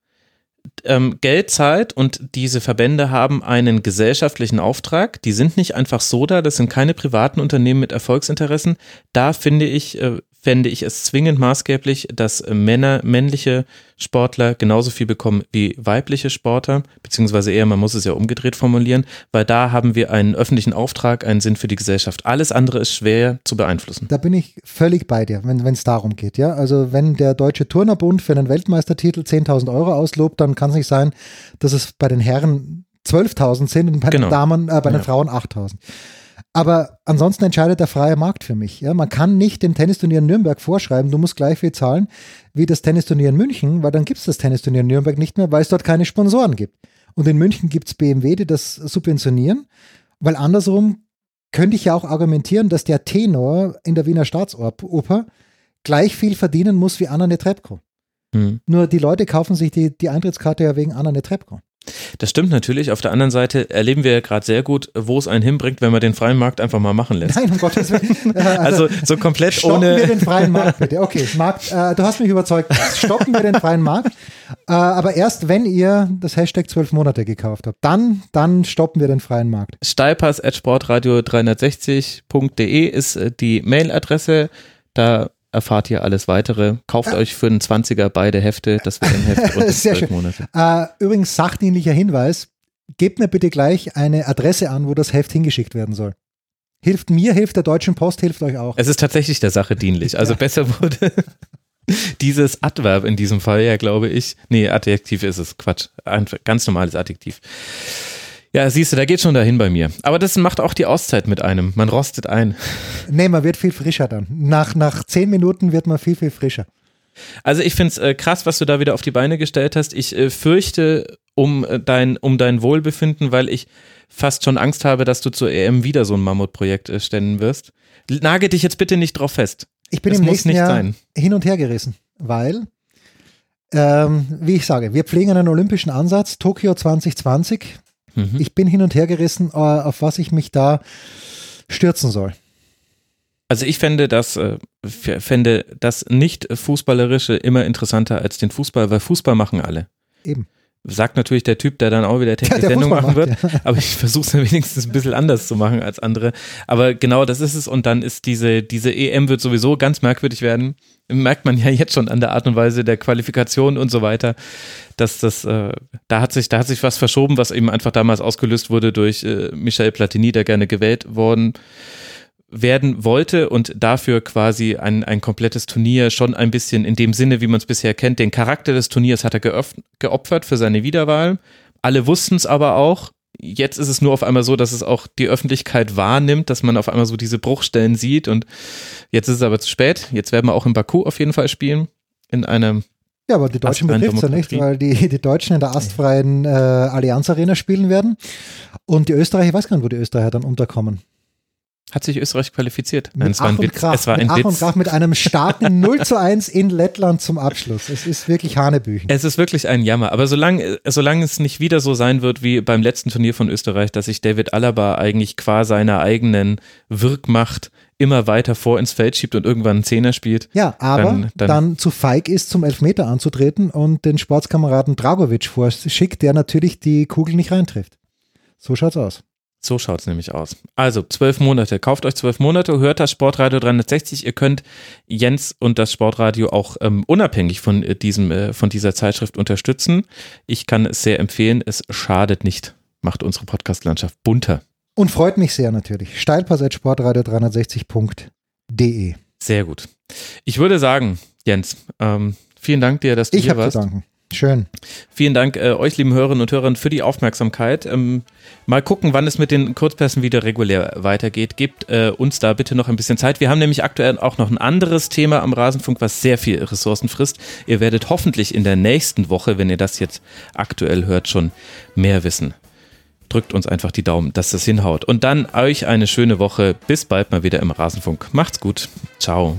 ähm, Geld zahlt und diese Verbände haben einen gesellschaftlichen Auftrag. Die sind nicht einfach so da, das sind keine privaten Unternehmen mit Erfolgsinteressen. Da finde ich, äh, fände ich es zwingend maßgeblich, dass Männer, männliche Sportler genauso viel bekommen wie weibliche Sportler, beziehungsweise eher, man muss es ja umgedreht formulieren, weil da haben wir einen öffentlichen Auftrag, einen Sinn für die Gesellschaft. Alles andere ist schwer zu beeinflussen. Da bin ich völlig bei dir, wenn es darum geht. Ja? Also wenn der Deutsche Turnerbund für einen Weltmeistertitel 10.000 Euro auslobt, dann kann es nicht sein, dass es bei den Herren 12.000 sind und bei genau. den Damen, äh, bei den ja. Frauen 8.000. Aber ansonsten entscheidet der freie Markt für mich. Ja, man kann nicht dem Tennisturnier in Nürnberg vorschreiben, du musst gleich viel zahlen wie das Tennisturnier in München, weil dann gibt es das Tennisturnier in Nürnberg nicht mehr, weil es dort keine Sponsoren gibt. Und in München gibt es BMW, die das subventionieren, weil andersrum könnte ich ja auch argumentieren, dass der Tenor in der Wiener Staatsoper gleich viel verdienen muss wie Anna Netrebko. Hm. Nur die Leute kaufen sich die, die Eintrittskarte ja wegen Anna Netrebko. Das stimmt natürlich. Auf der anderen Seite erleben wir ja gerade sehr gut, wo es einen hinbringt, wenn man den freien Markt einfach mal machen lässt. Nein, um Gottes Willen. Also, *laughs* also so komplett stoppen ohne. Stoppen wir den freien Markt bitte. Okay, Markt, äh, du hast mich überzeugt. Stoppen wir den freien Markt. Äh, aber erst wenn ihr das Hashtag 12 Monate gekauft habt, dann, dann stoppen wir den freien Markt. Steilpass at sportradio360.de ist äh, die Mailadresse. Da erfahrt ihr alles weitere. Kauft ja. euch für einen 20er beide Hefte, das wird ein Heft *laughs* und Sehr schön. Monate. Äh, übrigens sachdienlicher Hinweis, gebt mir bitte gleich eine Adresse an, wo das Heft hingeschickt werden soll. Hilft mir, hilft der Deutschen Post, hilft euch auch. Es ist tatsächlich der Sache dienlich. *laughs* Also ja. besser wurde *laughs* dieses Adverb in diesem Fall ja, glaube ich. Nee, Adjektiv ist es. Quatsch. Ein ganz normales Adjektiv. Ja, siehst du, da geht schon dahin bei mir. Aber das macht auch die Auszeit mit einem. Man rostet ein. Nee, man wird viel frischer dann. Nach, nach zehn Minuten wird man viel, viel frischer. Also ich finde es äh, krass, was du da wieder auf die Beine gestellt hast. Ich äh, fürchte um, äh, dein, um dein Wohlbefinden, weil ich fast schon Angst habe, dass du zur EM wieder so ein Mammutprojekt äh, stellen wirst. Nage dich jetzt bitte nicht drauf fest. Ich bin das im nächsten Jahr sein. hin und her gerissen, weil, ähm, wie ich sage, wir pflegen einen olympischen Ansatz, Tokio 2020 Mhm. Ich bin hin und her gerissen, äh, auf was ich mich da stürzen soll. Also ich fände das, äh, fände das nicht Fußballerische immer interessanter als den Fußball, weil Fußball machen alle. Eben. Sagt natürlich der Typ, der dann auch wieder technische Sendung machen wird, ja. aber ich versuche es wenigstens ein bisschen anders zu machen als andere. Aber genau das ist es und dann ist diese, diese EM wird sowieso ganz merkwürdig werden merkt man ja jetzt schon an der Art und Weise der Qualifikation und so weiter, dass das, äh, da hat sich, da hat sich was verschoben, was eben einfach damals ausgelöst wurde durch äh, Michel Platini, der gerne gewählt worden werden wollte und dafür quasi ein, ein komplettes Turnier schon ein bisschen in dem Sinne, wie man es bisher kennt, den Charakter des Turniers hat er geopfert für seine Wiederwahl. Alle wussten es aber auch, jetzt ist es nur auf einmal so, dass es auch die Öffentlichkeit wahrnimmt, dass man auf einmal so diese Bruchstellen sieht und jetzt ist es aber zu spät. Jetzt werden wir auch in Baku auf jeden Fall spielen. In einem ja, aber die Deutschen betrifft es ja nicht, weil die, die Deutschen in der astfreien äh, Allianz Arena spielen werden. Und die Österreicher, ich weiß gar nicht, wo die Österreicher dann unterkommen. Hat sich Österreich qualifiziert? Nein, es war ein Witz. Es war ein mit Witz. und Krach mit einem starken *laughs* 0 zu 1 in Lettland zum Abschluss. Es ist wirklich Hanebüchen. Es ist wirklich ein Jammer. Aber solange, solange es nicht wieder so sein wird wie beim letzten Turnier von Österreich, dass sich David Alaba eigentlich qua seiner eigenen Wirkmacht immer weiter vor ins Feld schiebt und irgendwann einen Zehner spielt. Ja, aber dann, dann, dann zu feig ist, zum Elfmeter anzutreten und den Sportskameraden Dragovic vorschickt, der natürlich die Kugel nicht reintrifft. So schaut's aus. So schaut es nämlich aus. Also zwölf Monate. Kauft euch zwölf Monate, hört das Sportradio 360. Ihr könnt Jens und das Sportradio auch ähm, unabhängig von äh, diesem, äh, von dieser Zeitschrift unterstützen. Ich kann es sehr empfehlen. Es schadet nicht. Macht unsere Podcastlandschaft bunter. Und freut mich sehr natürlich. Steilpass sportradio 360.de. Sehr gut. Ich würde sagen, Jens, ähm, Vielen Dank dir, dass du ich hier warst. Ich habe zu danken. Schön. Vielen Dank äh, euch, lieben Hörerinnen und Hörern, für die Aufmerksamkeit. Ähm, mal gucken, wann es mit den Kurzpässen wieder regulär weitergeht. Gebt äh, uns da bitte noch ein bisschen Zeit. Wir haben nämlich aktuell auch noch ein anderes Thema am Rasenfunk, was sehr viel Ressourcen frisst. Ihr werdet hoffentlich in der nächsten Woche, wenn ihr das jetzt aktuell hört, schon mehr wissen. Drückt uns einfach die Daumen, dass das hinhaut. Und dann euch eine schöne Woche. Bis bald mal wieder im Rasenfunk. Macht's gut. Ciao.